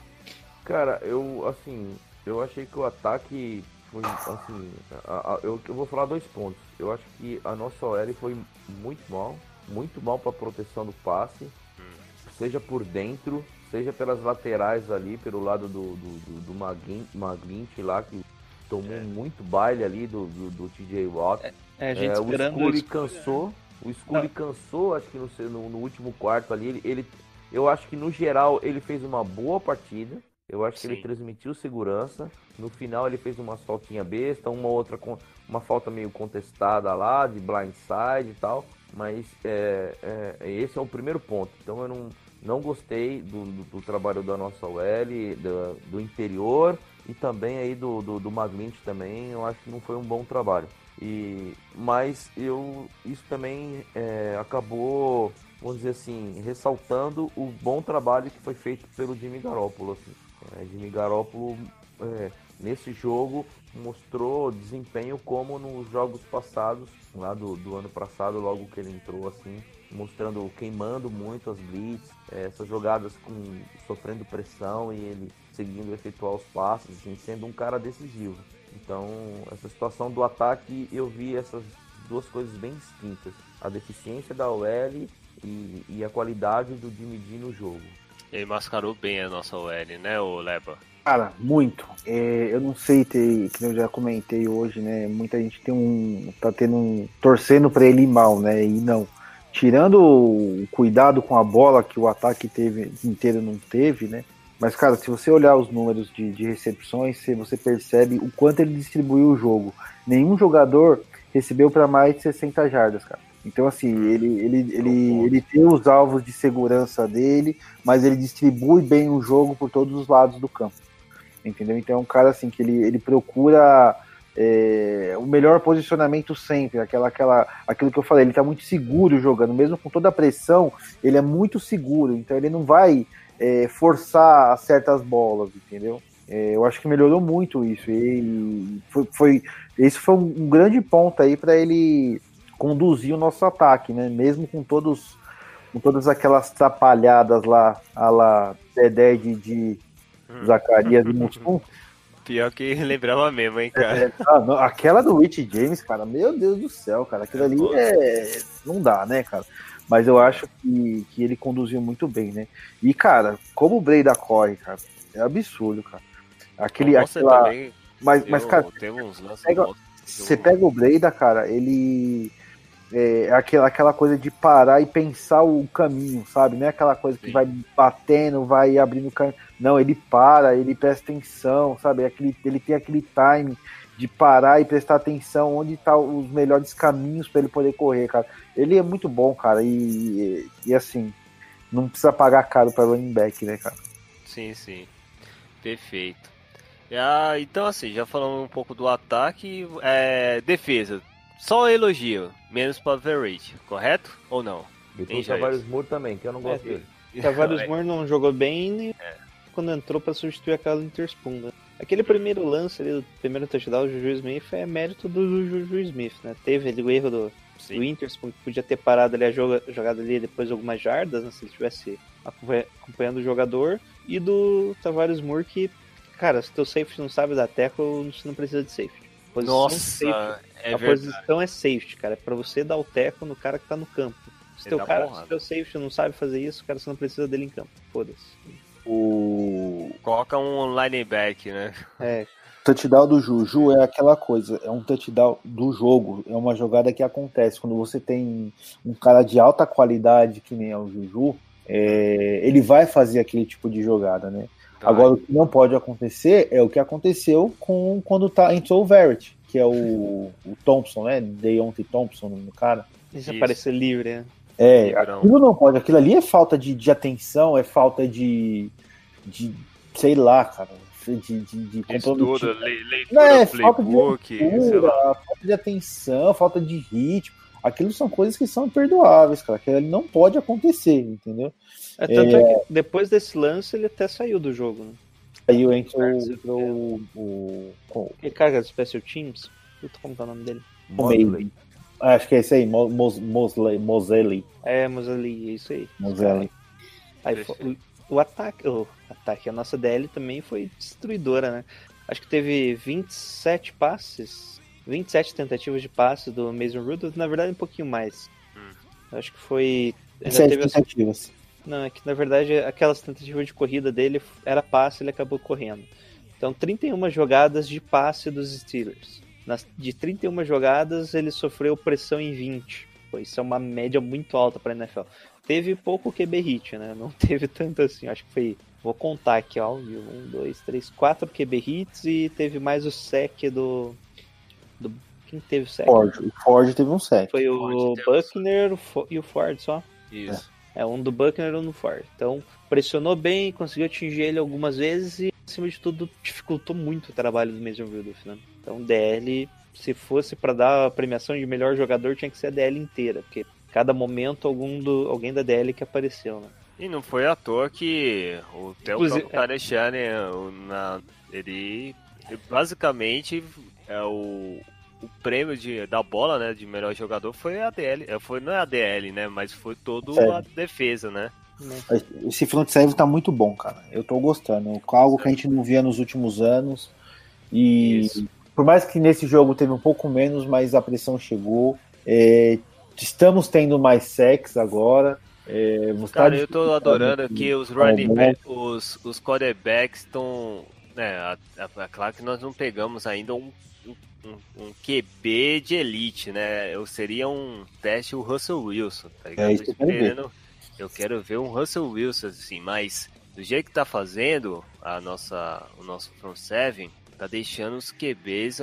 Cara, eu, assim, eu achei que o ataque foi, assim, a- a- eu, eu vou falar dois pontos. Eu acho que a nossa OL foi muito mal, muito mal para proteção do passe, seja por dentro, seja pelas laterais ali, pelo lado do, do, do, do lá, que tomou muito baile ali do, do, do TJ Watt. É, a gente É, o Scully cansou. O Scully cansou, acho que no, no, no último quarto ali. Ele, ele- eu acho que no geral ele fez uma boa partida. Eu acho que Sim. ele transmitiu segurança. No final ele fez uma faltinha besta, uma outra com uma falta meio contestada lá, de blindside e tal. Mas é, é, esse é o primeiro ponto. Então eu não, não gostei do, do, do trabalho da nossa OL, do, do interior e também aí do, do, do Maglint também. Eu acho que não foi um bom trabalho. E, mas eu isso também é, acabou, vamos dizer assim, ressaltando o bom trabalho que foi feito pelo Jimmy Garoppolo. Assim. É, Jimmy Garoppolo é, nesse jogo mostrou desempenho como nos jogos passados, lá do, do ano passado, logo que ele entrou assim, mostrando, queimando muito as blitz, é, essas jogadas com sofrendo pressão e ele seguindo efetuar os passes, assim, sendo um cara decisivo. Então, essa situação do ataque, eu vi essas duas coisas bem distintas. A deficiência da OL e, e a qualidade do Jimmy G no jogo. Ele mascarou bem a nossa OL, né, o Leba? Cara, muito. É, eu não sei ter, que eu já comentei hoje, né? Muita gente tem um. tá tendo um. torcendo pra ele ir mal, né? E não. Tirando o cuidado com a bola que o ataque teve inteiro não teve, né? Mas, cara, se você olhar os números de, de recepções, você- percebe o quanto ele distribuiu o jogo. Nenhum jogador recebeu para mais de 60 jardas, cara. Então, assim, ele, ele, ele, ele tem os alvos de segurança dele, mas ele distribui bem o jogo por todos os lados do campo. Entendeu? Então é um cara assim que ele, ele procura é, o melhor posicionamento sempre, aquela, aquela, aquilo que eu falei, ele tá muito seguro jogando, mesmo com toda a pressão, ele é muito seguro, então ele não vai é, forçar certas bolas, entendeu? É, eu acho que melhorou muito isso e foi, foi esse foi um, um grande ponto aí para ele conduzir o nosso ataque, né? Mesmo com todos com todas aquelas trapalhadas lá, a lá Dedé de, de Zacarias e Mussum. Pior que lembrava mesmo, hein, cara. É, ah, não, aquela do Rich James, cara, meu Deus do céu, cara, aquilo ali é. Não dá, né, cara? Mas eu acho que, que ele conduziu muito bem, né? E, cara, como o Breda corre, cara, é absurdo, cara. Aquele. Nossa, aquela... também mas, mas, cara, lances pega- você pega o Breda, cara, ele. É aquela, aquela coisa de parar e pensar o caminho, sabe? Não é aquela coisa que Sim. vai batendo, vai abrindo o caminho. Não, ele para, ele presta atenção, sabe? Aquele, ele tem aquele time de parar e prestar atenção onde tá os melhores caminhos para ele poder correr, cara. Ele é muito bom, cara, e, e, e assim, não precisa pagar caro para running back, né, cara? Sim, sim. Perfeito. Ah, então assim, já falamos um pouco do ataque. É, defesa. Só elogio, menos para Verrate, correto? Ou não? E? Tavares Moore também, que eu não gosto É, dele. Tavares É, Moore não jogou bem e quando entrou pra substituir a Carla Interspoon. Né? Aquele primeiro lance ali, do primeiro touchdown do Juju Smith é mérito do Juju Smith, né? Teve ali o erro do, do Sim. Interspoon, que podia ter parado ali a joga, jogada ali depois de algumas jardas, né? Se ele tivesse acompanha- acompanhando o jogador. E do Tavares Moore que, cara, se teu safety não sabe dar tackle, você não precisa de safety. Posição Nossa, safety. é a verdade. posição é safety, cara. É pra você dar o tackle no cara que tá no campo. Se Ele teu, cara, se teu safety não sabe fazer isso, cara, você não precisa dele em campo. Foda-se. O Coloca um linebacker, né? É, touchdown do Juju é aquela coisa, é um touchdown do jogo, é uma jogada que acontece quando você tem um cara de alta qualidade que nem é o Juju, é, ele vai fazer aquele tipo de jogada, né? Então, Agora o que não pode acontecer é o que aconteceu com quando tá entrou o Verrett, que é o, o Thompson, né? Deontay Thompson, o nome do cara. isso Isso. aparecer livre, né? É, aquilo não pode, aquilo ali é falta de, de atenção, é falta de, de sei lá, cara, de, de, de Não, leitura, é falta de playbook, sei leitura, lá. falta de atenção, falta de ritmo. Aquilo são coisas que são imperdoáveis, cara. Ali não pode acontecer, entendeu? É, tanto é. que depois desse lance ele até saiu do jogo, né? Entrou, entrou o, o, o, Ele carga do Special Teams. Puta, como tá o nome dele? o Mosley. Acho que é esse aí, Mo- Mos- Mosley, Mosley. É, ali, é isso aí. Mosley. Aí, Perfeito. fo- o, o ataque, o ataque, a nossa DL também foi destruidora, né? Acho que teve 27 passes, 27 tentativas de passe do Mason Rudolph, na verdade um pouquinho mais. Hum. Acho que foi. Ainda Sete teve as- tentativas. Não, é que na verdade aquelas tentativas de corrida dele era passe ele acabou correndo. Então 31 jogadas de passe dos Steelers. Nas, de 31 jogadas ele sofreu pressão em 20. Pô, isso é uma média muito alta para NFL. Teve pouco QB hit, né? Não teve tanto assim. Acho que foi. Vou contar aqui, ó. Um, dois, três, quatro QB hits e teve mais o sec do. Quem teve o sec? Ford. O Ford teve um sec. Foi o Buckner Fo- e o Ford só. Isso. É um do Buckner e um do Ford. Então, pressionou bem, conseguiu atingir ele algumas vezes e, acima de tudo, dificultou muito o trabalho do Mason Rudolph, né? Então, DL, se fosse pra dar a premiação de melhor jogador, tinha que ser a DL inteira, porque cada momento algum do, alguém da DL que apareceu, né? E não foi à toa que o Theo Kadeshane, na ele ele basicamente é o, o prêmio de, da bola, né, de melhor jogador foi a DL, é, foi não é a DL, né, mas foi todo Sério. a defesa, né? Esse front seven tá muito bom, cara. Eu tô gostando. Algo que a gente não via nos últimos anos. E Isso. por mais que nesse jogo teve um pouco menos, mas a pressão chegou. É, estamos tendo mais sex agora. É, tá Cara, eu tô adorando aqui. que os running back, os, os quarterbacks estão. Né, a- a- é claro que nós não pegamos ainda um, um, um QB de elite, né? Eu seria um teste o Russell Wilson, tá ligado? É isso que eu quero ver. Esperando- eu quero ver um Russell Wilson, assim, mas do jeito que tá fazendo a nossa, o nosso front seven, tá deixando os QBs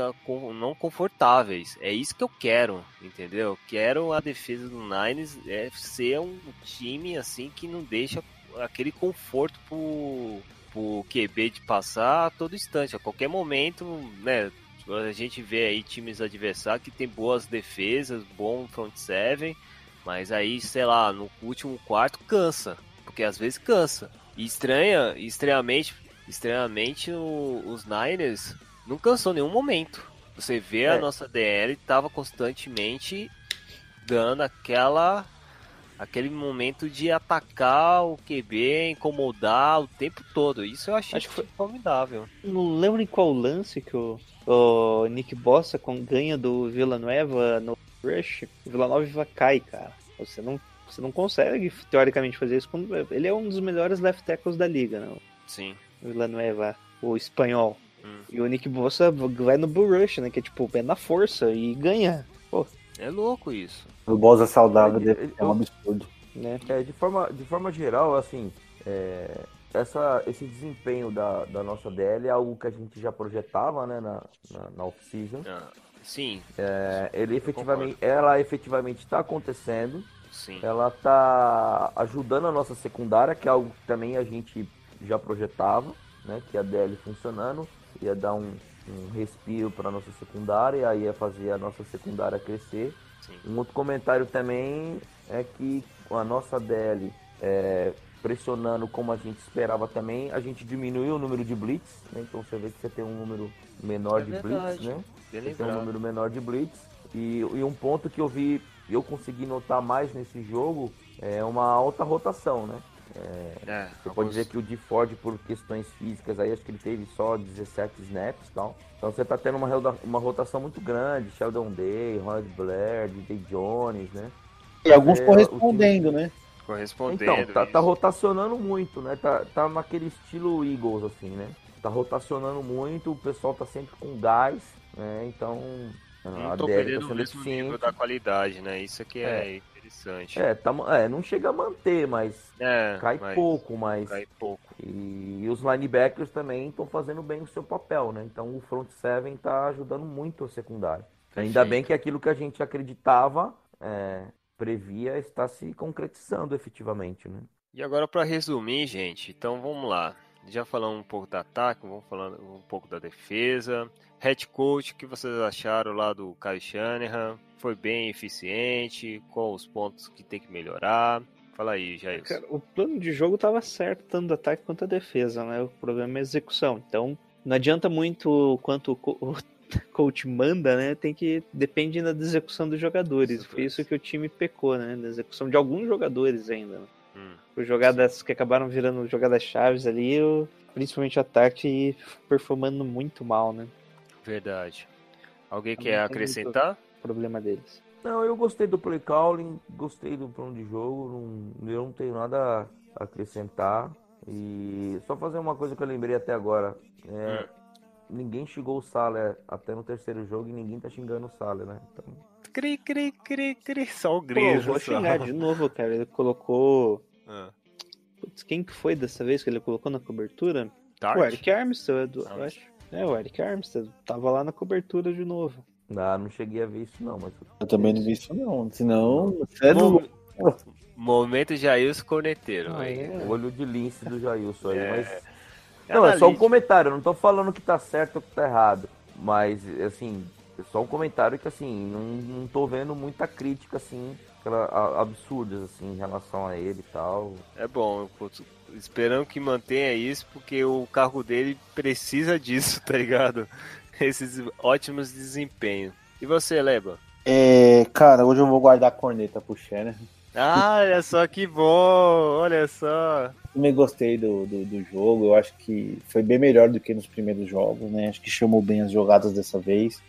não confortáveis. É isso que eu quero, entendeu? Eu quero a defesa do Niners é ser um time assim que não deixa aquele conforto pro, pro QB de passar a todo instante, a qualquer momento, né? A gente vê aí times adversários que tem boas defesas, bom front seven, mas aí, sei lá, no último quarto cansa, porque às vezes cansa. E estranha, estranhamente, estranhamente o- os Niners não cansou em nenhum momento. Você vê a É. nossa DL tava constantemente dando aquela aquele momento de atacar o QB, incomodar o tempo todo. Isso eu achei Acho que foi- formidável. Não lembro em qual lance que o, o Nick Bossa com ganha do Villanueva no Rush. O Villanova cai, cara. Você não, você não consegue, teoricamente, fazer isso. Quando, ele é um dos melhores left tackles da liga, né? Sim. O Villanueva, o espanhol. Hum. E o Nick Bossa vai no Bull Rush, né? Que é tipo, é na força e ganha. Pô, É louco isso. O Bosa saudável Ele- deve ele- ser um absurdo. Né? É, de forma, de forma geral, assim, é, essa, esse desempenho da, da nossa DL é algo que a gente já projetava, né, na, na, na off-season. Ah, sim, É, ele efetivamente, ela efetivamente está acontecendo. sim. Ela está ajudando a nossa secundária, que é algo que também a gente já projetava, né? Que a DL funcionando, ia dar um, um respiro para nossa secundária, aí ia fazer a nossa secundária crescer. Sim. Um outro comentário também é que a nossa DL é, pressionando como a gente esperava também, a gente diminuiu o número de blitz, né? Então você vê que você tem um número menor É de verdade. blitz, né? Você tem um número menor de blitz. E, e um ponto que eu vi, eu consegui notar mais nesse jogo é uma alta rotação, né? É, Você pode dizer que o de Ford, por questões físicas, aí acho que ele teve só 17 snaps e tal. Então você tá tendo uma, uma rotação muito grande. Sheldon Day, Ronald Blair, DJ Jones, né? E alguns É, correspondendo, né? Correspondendo. Então, tá, tá rotacionando muito, né? Tá, tá naquele estilo Eagles, assim, né? Tá rotacionando muito, o pessoal tá sempre com gás, né? Então, Não a tô DL perdendo tá o mesmo nível eficiente. da qualidade, né? Isso aqui é, interessante. É, tá, é, não chega a manter, mas É, cai mas pouco, mas... Cai pouco. E, e os linebackers também estão fazendo bem o seu papel, né? Então o front seven tá ajudando muito a secundária. Ainda bem que aquilo que a gente acreditava, é, previa, está se concretizando efetivamente, né? E agora para resumir, gente, então vamos lá. Já falamos um pouco do ataque, vamos falando um pouco da defesa. Head coach, o que vocês acharam lá do Kyle Shanahan? Foi bem eficiente? Quais os pontos que tem que melhorar? Fala aí, Jair. Cara, o plano de jogo tava certo, tanto do ataque quanto a defesa, né? O problema é a execução. Então, não adianta muito quanto o coach manda, né? Tem que. Depende da execução dos jogadores. Foi isso que o time pecou, né? Da execução de alguns jogadores ainda. né? Hum, Por jogadas que acabaram virando jogadas chaves ali, o- principalmente o ataque performando muito mal, né? verdade. Alguém Não quer acrescentar? Problema deles. Não, eu gostei do play calling, gostei do plano de jogo, não, eu não tenho nada a acrescentar. E só fazer uma coisa que eu lembrei até agora. É, Ninguém xingou o Salah até no terceiro jogo e ninguém tá xingando o Salah, né? Então, Cri, cri, cri, cri. Só o Pô, grilo. vou xingar de novo, cara. Ele colocou. Ah, Putz, quem que foi dessa vez que ele colocou na cobertura? Tart? O Eric Armstead, eu acho. É, o Eric Armstead. Tava lá na cobertura de novo. ah, não cheguei a ver isso não, mas Eu também não vi isso, não. Senão, você é do... Momento Jair Corneteiro. Ah, é? olho de lince do Jailson aí, É. mas Não, é só um comentário, eu não tô falando que tá certo ou que tá errado. Mas, assim, é só um comentário que, assim, não, não tô vendo muita crítica, assim, absurdas, assim, em relação a ele e tal. É bom, eu esperando que mantenha isso, porque o cargo dele precisa disso, tá ligado? Esses ótimos desempenhos. E você, Leba? É, cara, hoje eu vou guardar a corneta pro Shannon. Ah, olha só que bom! Olha só! Também gostei do, do, do jogo, eu acho que foi bem melhor do que nos primeiros jogos, né? Acho que chamou bem as jogadas dessa vez.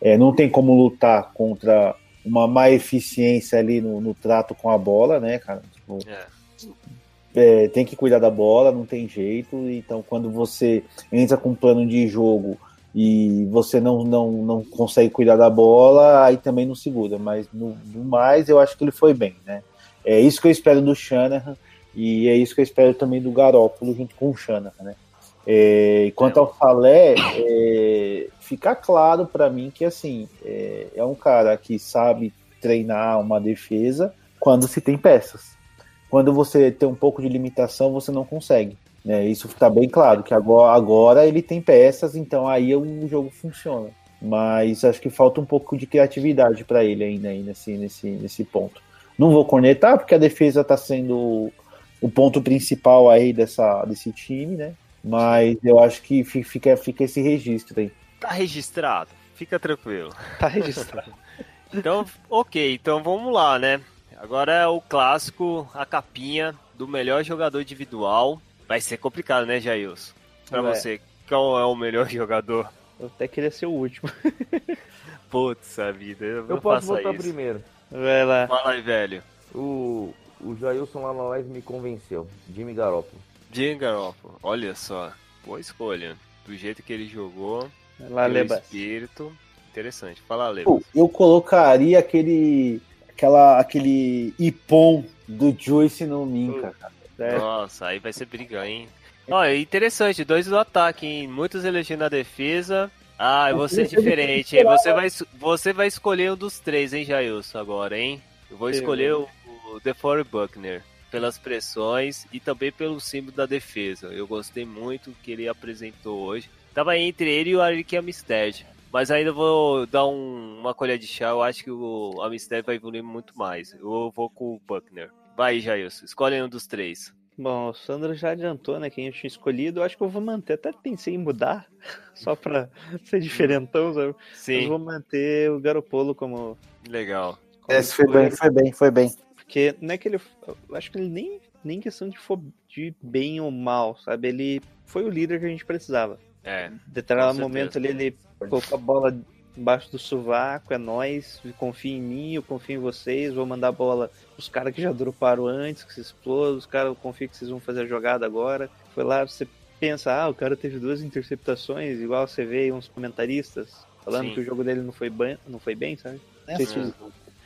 É, não tem como lutar contra uma má eficiência ali no, no trato com a bola, né, cara? Tipo, É. é, tem que cuidar da bola, não tem jeito. Então, quando você entra com um plano de jogo e você não, não, não consegue cuidar da bola, aí também não segura. Mas no, no mais, eu acho que ele foi bem, né? É isso que eu espero do Shanahan e é isso que eu espero também do Garópolo junto com o Shanahan, né? É, quanto ao Falé, é, fica claro para mim que assim é, é um cara que sabe treinar uma defesa quando se tem peças. Quando você tem um pouco de limitação, você não consegue. Né? Isso está bem claro, que agora, agora ele tem peças, então aí o jogo funciona. Mas acho que falta um pouco de criatividade para ele ainda aí nesse, nesse, nesse ponto. Não vou cornetar, porque a defesa está sendo o ponto principal aí dessa, desse time, né? Mas eu acho que fi- fica, fica esse registro aí. Tá registrado, fica tranquilo. Tá registrado. Então, ok, então vamos lá, né? Agora é o clássico, a capinha do melhor jogador individual. Vai ser complicado, né, Jailson? Pra Vai. você, qual é o melhor jogador? Eu até queria ser o último. Putz, a vida, eu, Eu não posso isso. primeiro. Vai lá. Fala aí, velho. O, o Jailson lá na live me convenceu. Jimmy Garoppolo. Jim Garoppolo, olha só, boa escolha. Do jeito que ele jogou, lá, Lebas. espírito. interessante. Fala. Pô, Eu colocaria aquele. Aquela, aquele Ipom do Joyce no Minca, cara. É. Nossa, aí vai ser briga, hein? Ó, é interessante, dois do ataque, hein? Muitos elegendo a defesa. Ah, eu vou ser diferente, hein? Você vai, você vai escolher um dos três, hein, Jailson, agora, hein? Eu vou escolher o, o DeFore Buckner. Pelas pressões e também pelo símbolo da defesa. Eu gostei muito que ele apresentou hoje. Tava entre ele e o Arik Amistad. Mas ainda vou dar um- uma colher de chá. Eu acho que o Amistad vai evoluir muito mais. Eu vou com o Buckner. Vai, Jailson. Escolhe um dos três. Bom, o Sandro já adiantou, né? Quem eu tinha escolhido. Eu acho que eu vou manter. Até pensei em mudar, só pra ser diferentão, sabe? Sim, vou manter o Garopolo como. legal. como Esse foi bem, foi bem, foi bem. Porque não é que ele. Eu acho que ele nem, nem questão de, fo- de bem ou mal, sabe? Ele foi o líder que a gente precisava. É, Em determinado momento ali, ele colocou a bola embaixo do sovaco, é nóis, confia em mim, eu confio em vocês, vou mandar bola pros caras que já droparam antes, que se explodam, os caras eu confio que vocês vão fazer a jogada agora. Foi lá, você pensa, ah, o cara teve duas interceptações, igual você vê uns comentaristas falando Sim. que o jogo dele não foi bem, não foi bem sabe? Não sei se-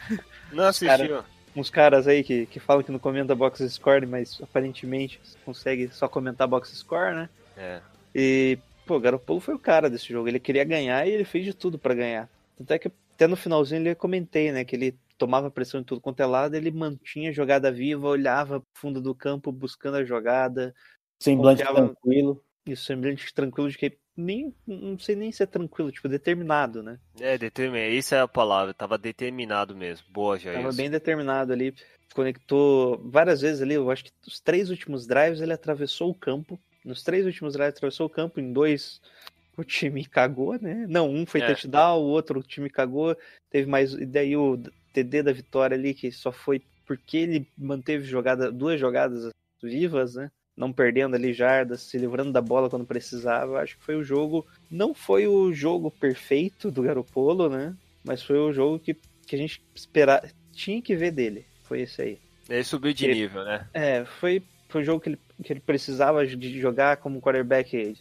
não assistiu. uns caras aí que, que falam que não comenta box score, mas aparentemente consegue só comentar box score, né? É. E, pô, o Garoppolo foi o cara desse jogo. Ele queria ganhar e ele fez de tudo pra ganhar. Tanto é que até no finalzinho ele comentei, né? Que ele tomava pressão em tudo quanto é lado, ele mantinha a jogada viva, olhava pro fundo do campo buscando a jogada. Semblante Confiava- tranquilo. E o semblante tranquilo de que nem não sei nem se é tranquilo, tipo, determinado, né? É, determinado. Isso é a palavra. Tava determinado mesmo. Boa, Jair. Tava bem determinado ali. Conectou várias vezes ali. Eu acho que os três últimos drives ele atravessou o campo. Nos três últimos drives atravessou o campo. Em dois o time cagou, né? Não, um foi É. touchdown, o outro o time cagou. Teve mais. E daí o TD da vitória ali, que só foi porque ele manteve jogada, duas jogadas vivas, né? Não perdendo ali jardas, se livrando da bola quando precisava. Acho que foi o jogo. Não foi o jogo perfeito do Garopolo, né? Mas foi o jogo que, que a gente esperava. Tinha que ver dele. Foi esse aí. Ele subiu de Ele- nível, né? É, foi, foi um jogo que ele, que ele precisava de jogar como quarterback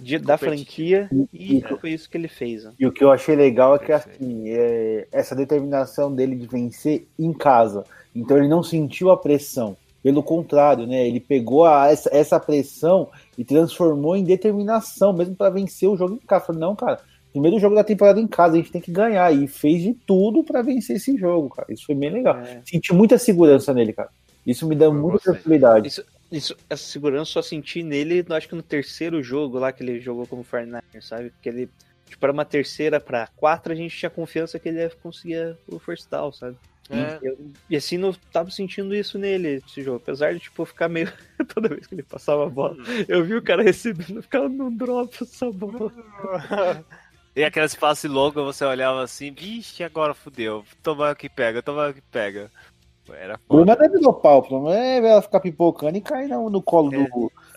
de- da franquia e foi isso que ele fez. né? E o que eu achei legal é que assim, é, essa determinação dele de vencer em casa. Então ele não sentiu a pressão. Pelo contrário, né? Ele pegou a- essa, essa pressão e transformou em determinação, mesmo para vencer o jogo em casa. Falei, não, cara, primeiro jogo da temporada em casa, a gente tem que ganhar. E fez de tudo para vencer esse jogo, cara. Isso foi bem legal. É. Senti muita segurança nele, cara. Isso me dá Eu muita gostei. tranquilidade. Isso, isso, essa segurança eu só senti nele, eu acho que no terceiro jogo lá que ele jogou como 49 sabe? Porque ele, tipo, era uma terceira pra quatro, a gente tinha confiança que ele ia conseguir o first down, sabe? É. E, eu- e assim, eu tava sentindo isso nele, esse jogo. Apesar de, tipo, ficar meio. Toda vez que ele passava a bola, eu vi o cara recebendo, ficava no drop essa bola. E aquelas passes longas, você olhava assim, vixe, agora fudeu. Tomara que pega, tomara que pega. Era O problema foda, não é dropar, o problema é ela ficar pipocando e cair no, no colo do,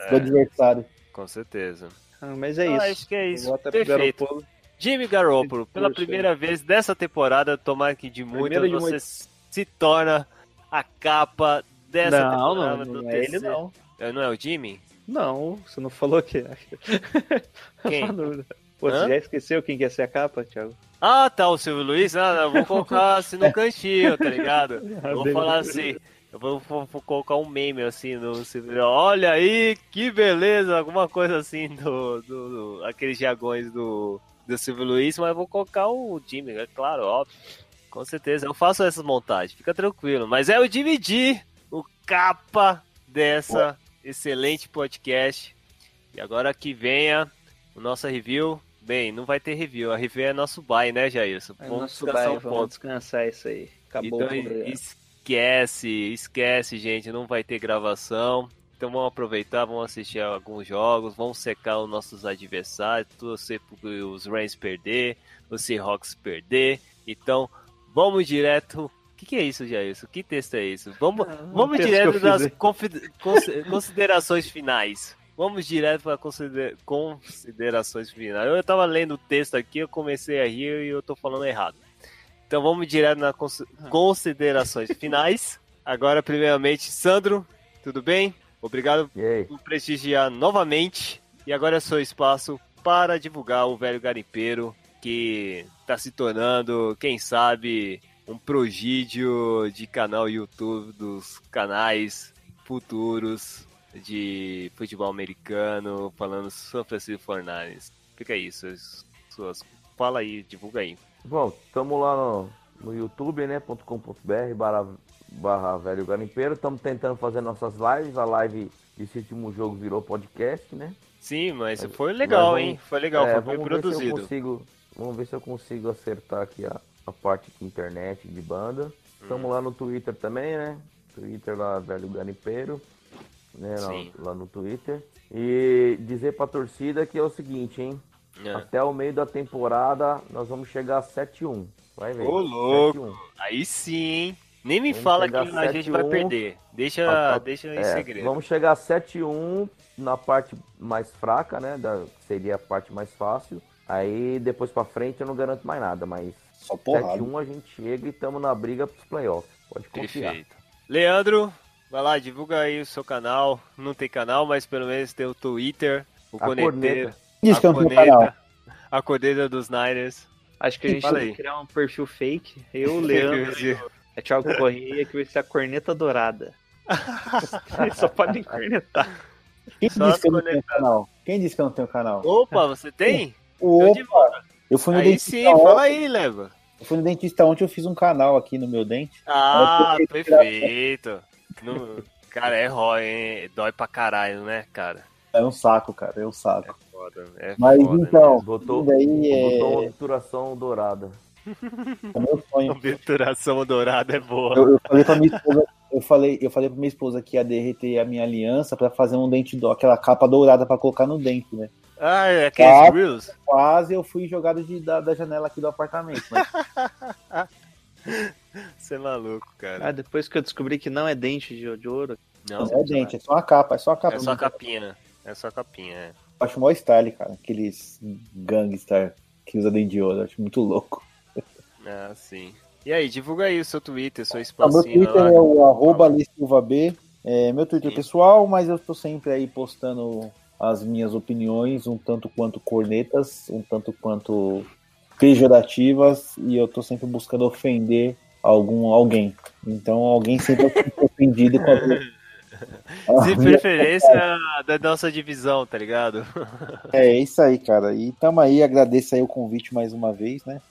do adversário. com certeza. Ah, mas é Ah, isso. acho que é isso. Pro Perfeito. Jimmy Garoppolo, pela primeira vez dessa temporada, tomara que de muitas você muitas. se torna a capa dessa Não, temporada não, do não é ele não. É, Não é o Jimmy? Não, você não falou que. Quem? Uma dúvida. Pô, você já esqueceu quem quer ser a capa, Thiago? Ah, tá, o Silvio Luiz? Ah, vou colocar assim no cantinho, tá ligado? Eu vou beleza. falar assim, eu vou, vou- vou colocar um meme assim no Silvio. Olha aí, que beleza, alguma coisa assim do, do, do- aqueles jagões do, do Silvio Luiz, mas eu vou colocar o Jimmy, é claro, óbvio. Com certeza, eu faço essas montagens, fica tranquilo. Mas é o Jimmy G, o capa dessa excelente podcast. E agora que venha o nosso review. Bem, não vai ter review, a review é nosso buy, né, Jailson? É Vamos nosso descansar bye, um vamos pouco. descansar isso aí. Acabou Então esquece, esquece, gente, não vai ter gravação. Então vamos aproveitar, vamos assistir alguns jogos, vamos secar os nossos adversários, torcer os Rams perder, os Seahawks perder. Então vamos direto. O que, que é isso, Jailson? Que texto é isso? Vamos, Ah, vamos direto das considerações finais. Vamos direto para consider- considerações finais. Eu tava lendo o texto aqui, eu comecei a rir e eu tô falando errado. Então vamos direto nas cons- considerações finais. Agora, primeiramente, Sandro, tudo bem? Obrigado por prestigiar novamente. E agora é seu espaço para divulgar o velho garimpeiro que tá se tornando, quem sabe, um prodígio de canal YouTube dos canais futuros de futebol americano, falando São Francisco Fornares. Fica isso, as suas. Fala aí, divulga aí. Bom, estamos lá no, no YouTube, né? .com.br barra, barra velho garimpeiro. Estamos tentando fazer nossas lives. A live desse último jogo virou podcast, né? Sim, mas foi legal, vamos- hein? Foi legal, É, foi vamos bem ver se eu produzido. consigo, vamos ver se eu consigo acertar aqui a, a parte de internet de banda. Estamos Hum. lá no Twitter também, né? Twitter lá, velho garimpeiro. Né, lá, lá no Twitter. E dizer pra torcida que é o seguinte, hein? É. Até o meio da temporada nós vamos chegar a 7-1. Vai ver. Ô, louco. 7-1. Aí sim, hein? Nem me Vamos fala que a gente vai 7-1. perder. Deixa, Ah, tá. deixa em É, segredo. Vamos chegar a 7-1 na parte mais fraca, né? Da, que seria a parte mais fácil. Aí depois pra frente eu não garanto mais nada, mas Só porrada. 7-1 a gente chega e estamos na briga pros playoffs. Pode confiar. Perfeito. Leandro, vai lá, divulga aí o seu canal. Não tem canal, mas pelo menos tem o Twitter, o A Corneteiro. corneta. Diz que eu não tenho canal. A corneta dos Niners. Acho que a gente que criar um perfil fake. Eu, Leandro, e o é Thiago Correia, que vai ser a corneta dourada. Só podem cornetar. Quem Só disse que eu não tenho canal? Quem disse que eu não tenho canal? Opa, você tem? Eu. Opa! Eu fui no Aí dentista sim, ontem. fala aí, Leva. Eu fui no dentista ontem, eu fiz um canal aqui no meu dente. Ah, Eu perfeito. No- Cara, é rói, hein? Dói pra caralho, né, cara? É um saco, cara, é um saco. Foda, é Mas foda, então, Botou, daí é, botou uma obturação dourada. é meu sonho. Obturação dourada é boa. Eu, eu falei pra minha esposa, eu falei, eu falei pra minha esposa que ia derreter a minha aliança pra fazer um dente aquela capa dourada pra colocar no dente, né? Ah, é aqueles grills? Quase eu fui jogado de, da, da janela aqui do apartamento. Mas Você é maluco, cara. Ah, depois que eu descobri que não é dente de, de ouro. Não, não é dente, é só uma capa, é só a capa. é só a capinha. É só a capinha, é. Eu acho mó style, cara. Aqueles gangster que usa dente de ouro. Eu acho muito louco. Ah, sim. E aí, divulga aí o seu Twitter, seu Ah, meu Twitter lá. é o arroba B. É meu Twitter Sim. pessoal, mas eu tô sempre aí postando as minhas opiniões, um tanto quanto cornetas, um tanto quanto pejorativas, e eu tô sempre buscando ofender algum alguém. Então alguém sempre ser ofendido com a De preferência da nossa divisão, tá ligado? É isso aí, cara. E tamo aí, agradeço aí o convite mais uma vez, né?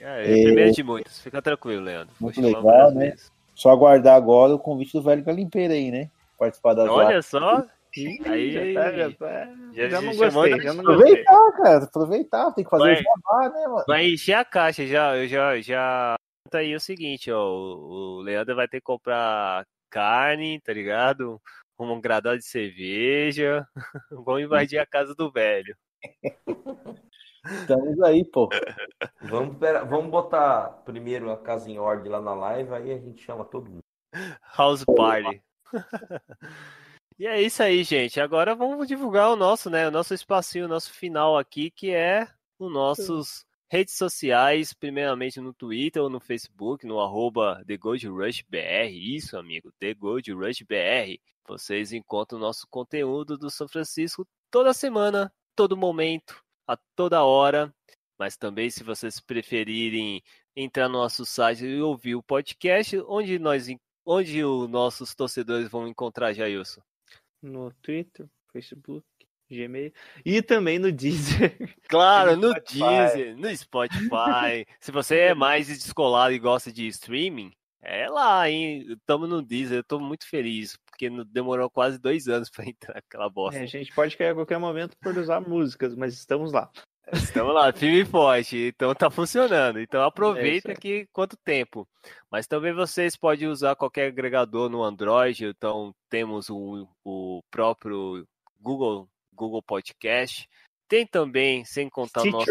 É, é primeiro de muitos. Fica tranquilo, Leandro. Vou Muito legal, né? vezes. Só aguardar agora o convite do velho galimpeiro aí, né? Participar das Olha só. Aí, já, tá, já, tá. Já- já não gostei, já não gostei. Aproveitar, cara, aproveitar, tem que fazer Vai. o jabá, né, mano? Vai encher a caixa já, eu já, já. Tá aí o seguinte, ó. O o Leandro vai ter que comprar carne, tá ligado? Um gradado de cerveja. Vamos invadir a casa do velho. Estamos aí, pô. Vamos, pera- vamos botar primeiro a casa em ordem lá na live, aí a gente chama todo mundo. House Party. e é isso aí, gente. Agora vamos divulgar o nosso, né? O nosso espacinho, o nosso final aqui, que é os nossos redes sociais, primeiramente no Twitter ou no Facebook, no arroba TheGoldRushBR. Isso, amigo, TheGoldRushBR. Vocês encontram o nosso conteúdo do São Francisco toda semana, todo momento, a toda hora. Mas também, se vocês preferirem entrar no nosso site e ouvir o podcast, onde nós onde os nossos torcedores vão encontrar Jailson? No Twitter, Facebook, Gmail e também no Deezer. Claro, No no. Deezer, no Spotify. Se você é mais descolado e gosta de streaming, é lá, hein? Estamos no Deezer, eu tô muito feliz, porque demorou quase dois anos para entrar aquela bosta. É, a gente pode cair a qualquer momento por usar músicas, mas estamos lá. Estamos lá, firme e forte, então tá funcionando. Então aproveita É que quanto tempo. Mas também vocês podem usar qualquer agregador no Android, então temos o, o próprio Google, Google Podcast. Tem também, sem contar o nosso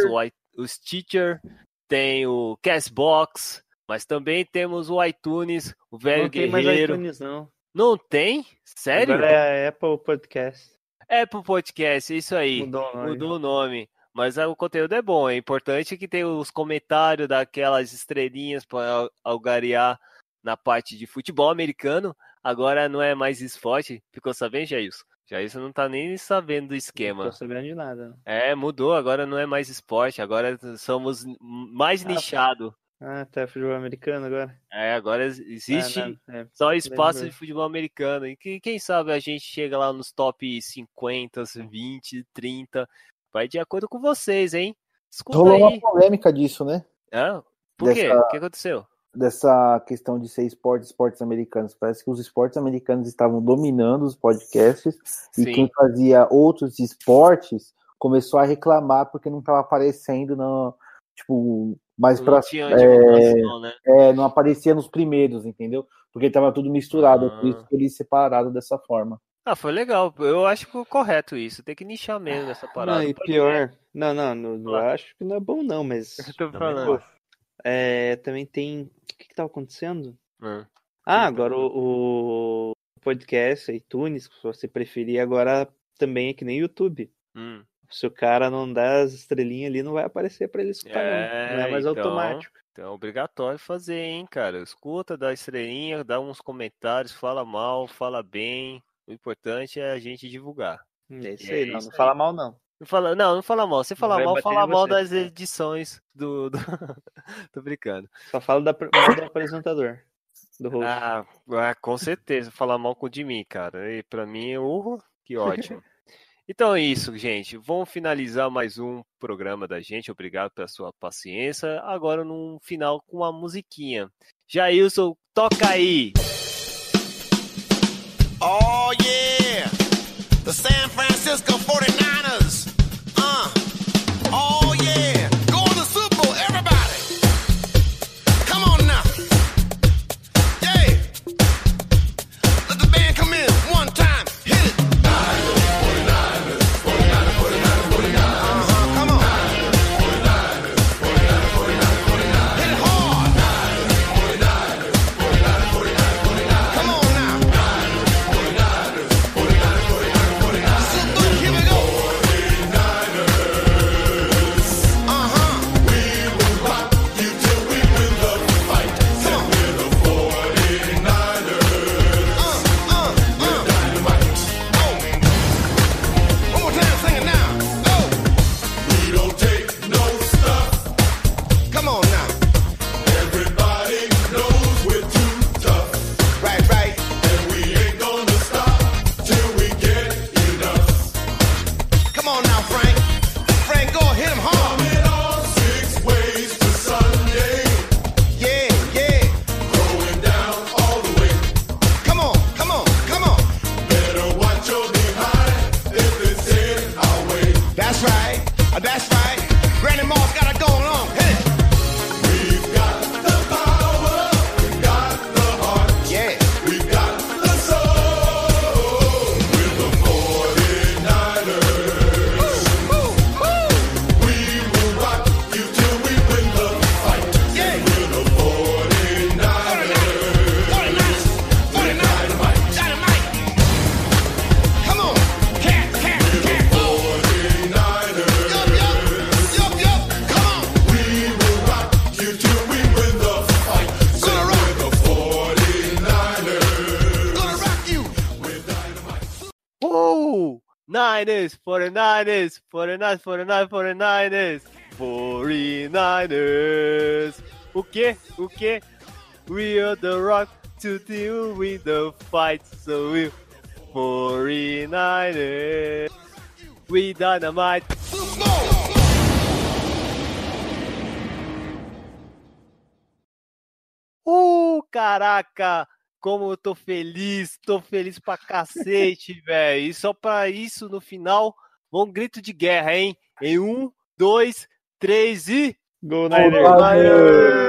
o Stitcher, tem o Castbox, mas também temos o iTunes, o Velho não tem mais Guerreiro. iTunes, não. Não tem? Sério? Agora é a Apple Podcast. Apple Podcast, isso aí. Mudou o nome. Mudou o nome. Mas ah, o conteúdo é bom. É importante que tenha os comentários daquelas estrelinhas para algarear na parte de futebol americano. Agora não é mais esporte. Ficou sabendo, Jailson? Jailson não tá nem sabendo do Não esquema. tô sabendo de nada. não. É, mudou, agora não é mais esporte, agora somos mais Ah, nichado. Ah, tá futebol americano agora? É, agora ex- existe Ah, não, é. só espaço de futebol americano. E que- quem sabe a gente chega lá nos top 50, 20, 30. Vai de acordo com vocês, hein? Escuta Rolou uma aí. polêmica disso, né? Hã? Por quê? Dessa- O que aconteceu? Dessa questão de ser esporte, esportes americanos. Parece que os esportes americanos estavam dominando os podcasts e Sim. quem fazia outros esportes começou a reclamar porque não estava aparecendo no, tipo, mais tinha é, né? é, não aparecia nos primeiros, entendeu? Porque estava tudo misturado, por Ah. isso que eles separaram dessa forma. Ah, foi legal. Eu acho que correto isso. Tem que nichar mesmo essa parada. Não, e pior. Não, não, não, não acho que não é bom, não, mas. Eu tô falando. Pô, é, também tem. O que que tava acontecendo? Hum. Ah, agora o, o podcast, iTunes, se você preferir, agora também é que nem YouTube. Hum. Se o cara não dá as estrelinhas ali, não vai aparecer pra ele escutar, É, não. Não é mais então. automático. Então é obrigatório fazer, hein, cara? Escuta, dá estrelinha, dá uns comentários, fala mal, fala bem. O importante é a gente divulgar. É isso É aí, não, isso não aí. fala mal, não. Não, fala, não, não fala mal. Você fala vai mal, fala mal você. das edições do. do... Tô brincando. Só fala da, mal do apresentador. Do host. Ah, ah, com certeza. Falar mal com o de mim, cara. E pra mim, uh, que ótimo. Então é isso, gente. Vamos finalizar mais um programa da gente. Obrigado pela sua paciência. Agora, num final com uma musiquinha. Jailson, toca aí! Oh yeah, the San Francisco 49ers. 49ers, 49ers, 49ers, 49ers, 49ers. O quê? O quê? We are the rock to deal with the fight, so we 49ers. We dynamite. Uh, caraca! Como eu tô feliz, tô feliz pra cacete, velho. E só pra isso, no final, vamos grito de guerra, hein? Em um, dois, três e. Gol! Niners!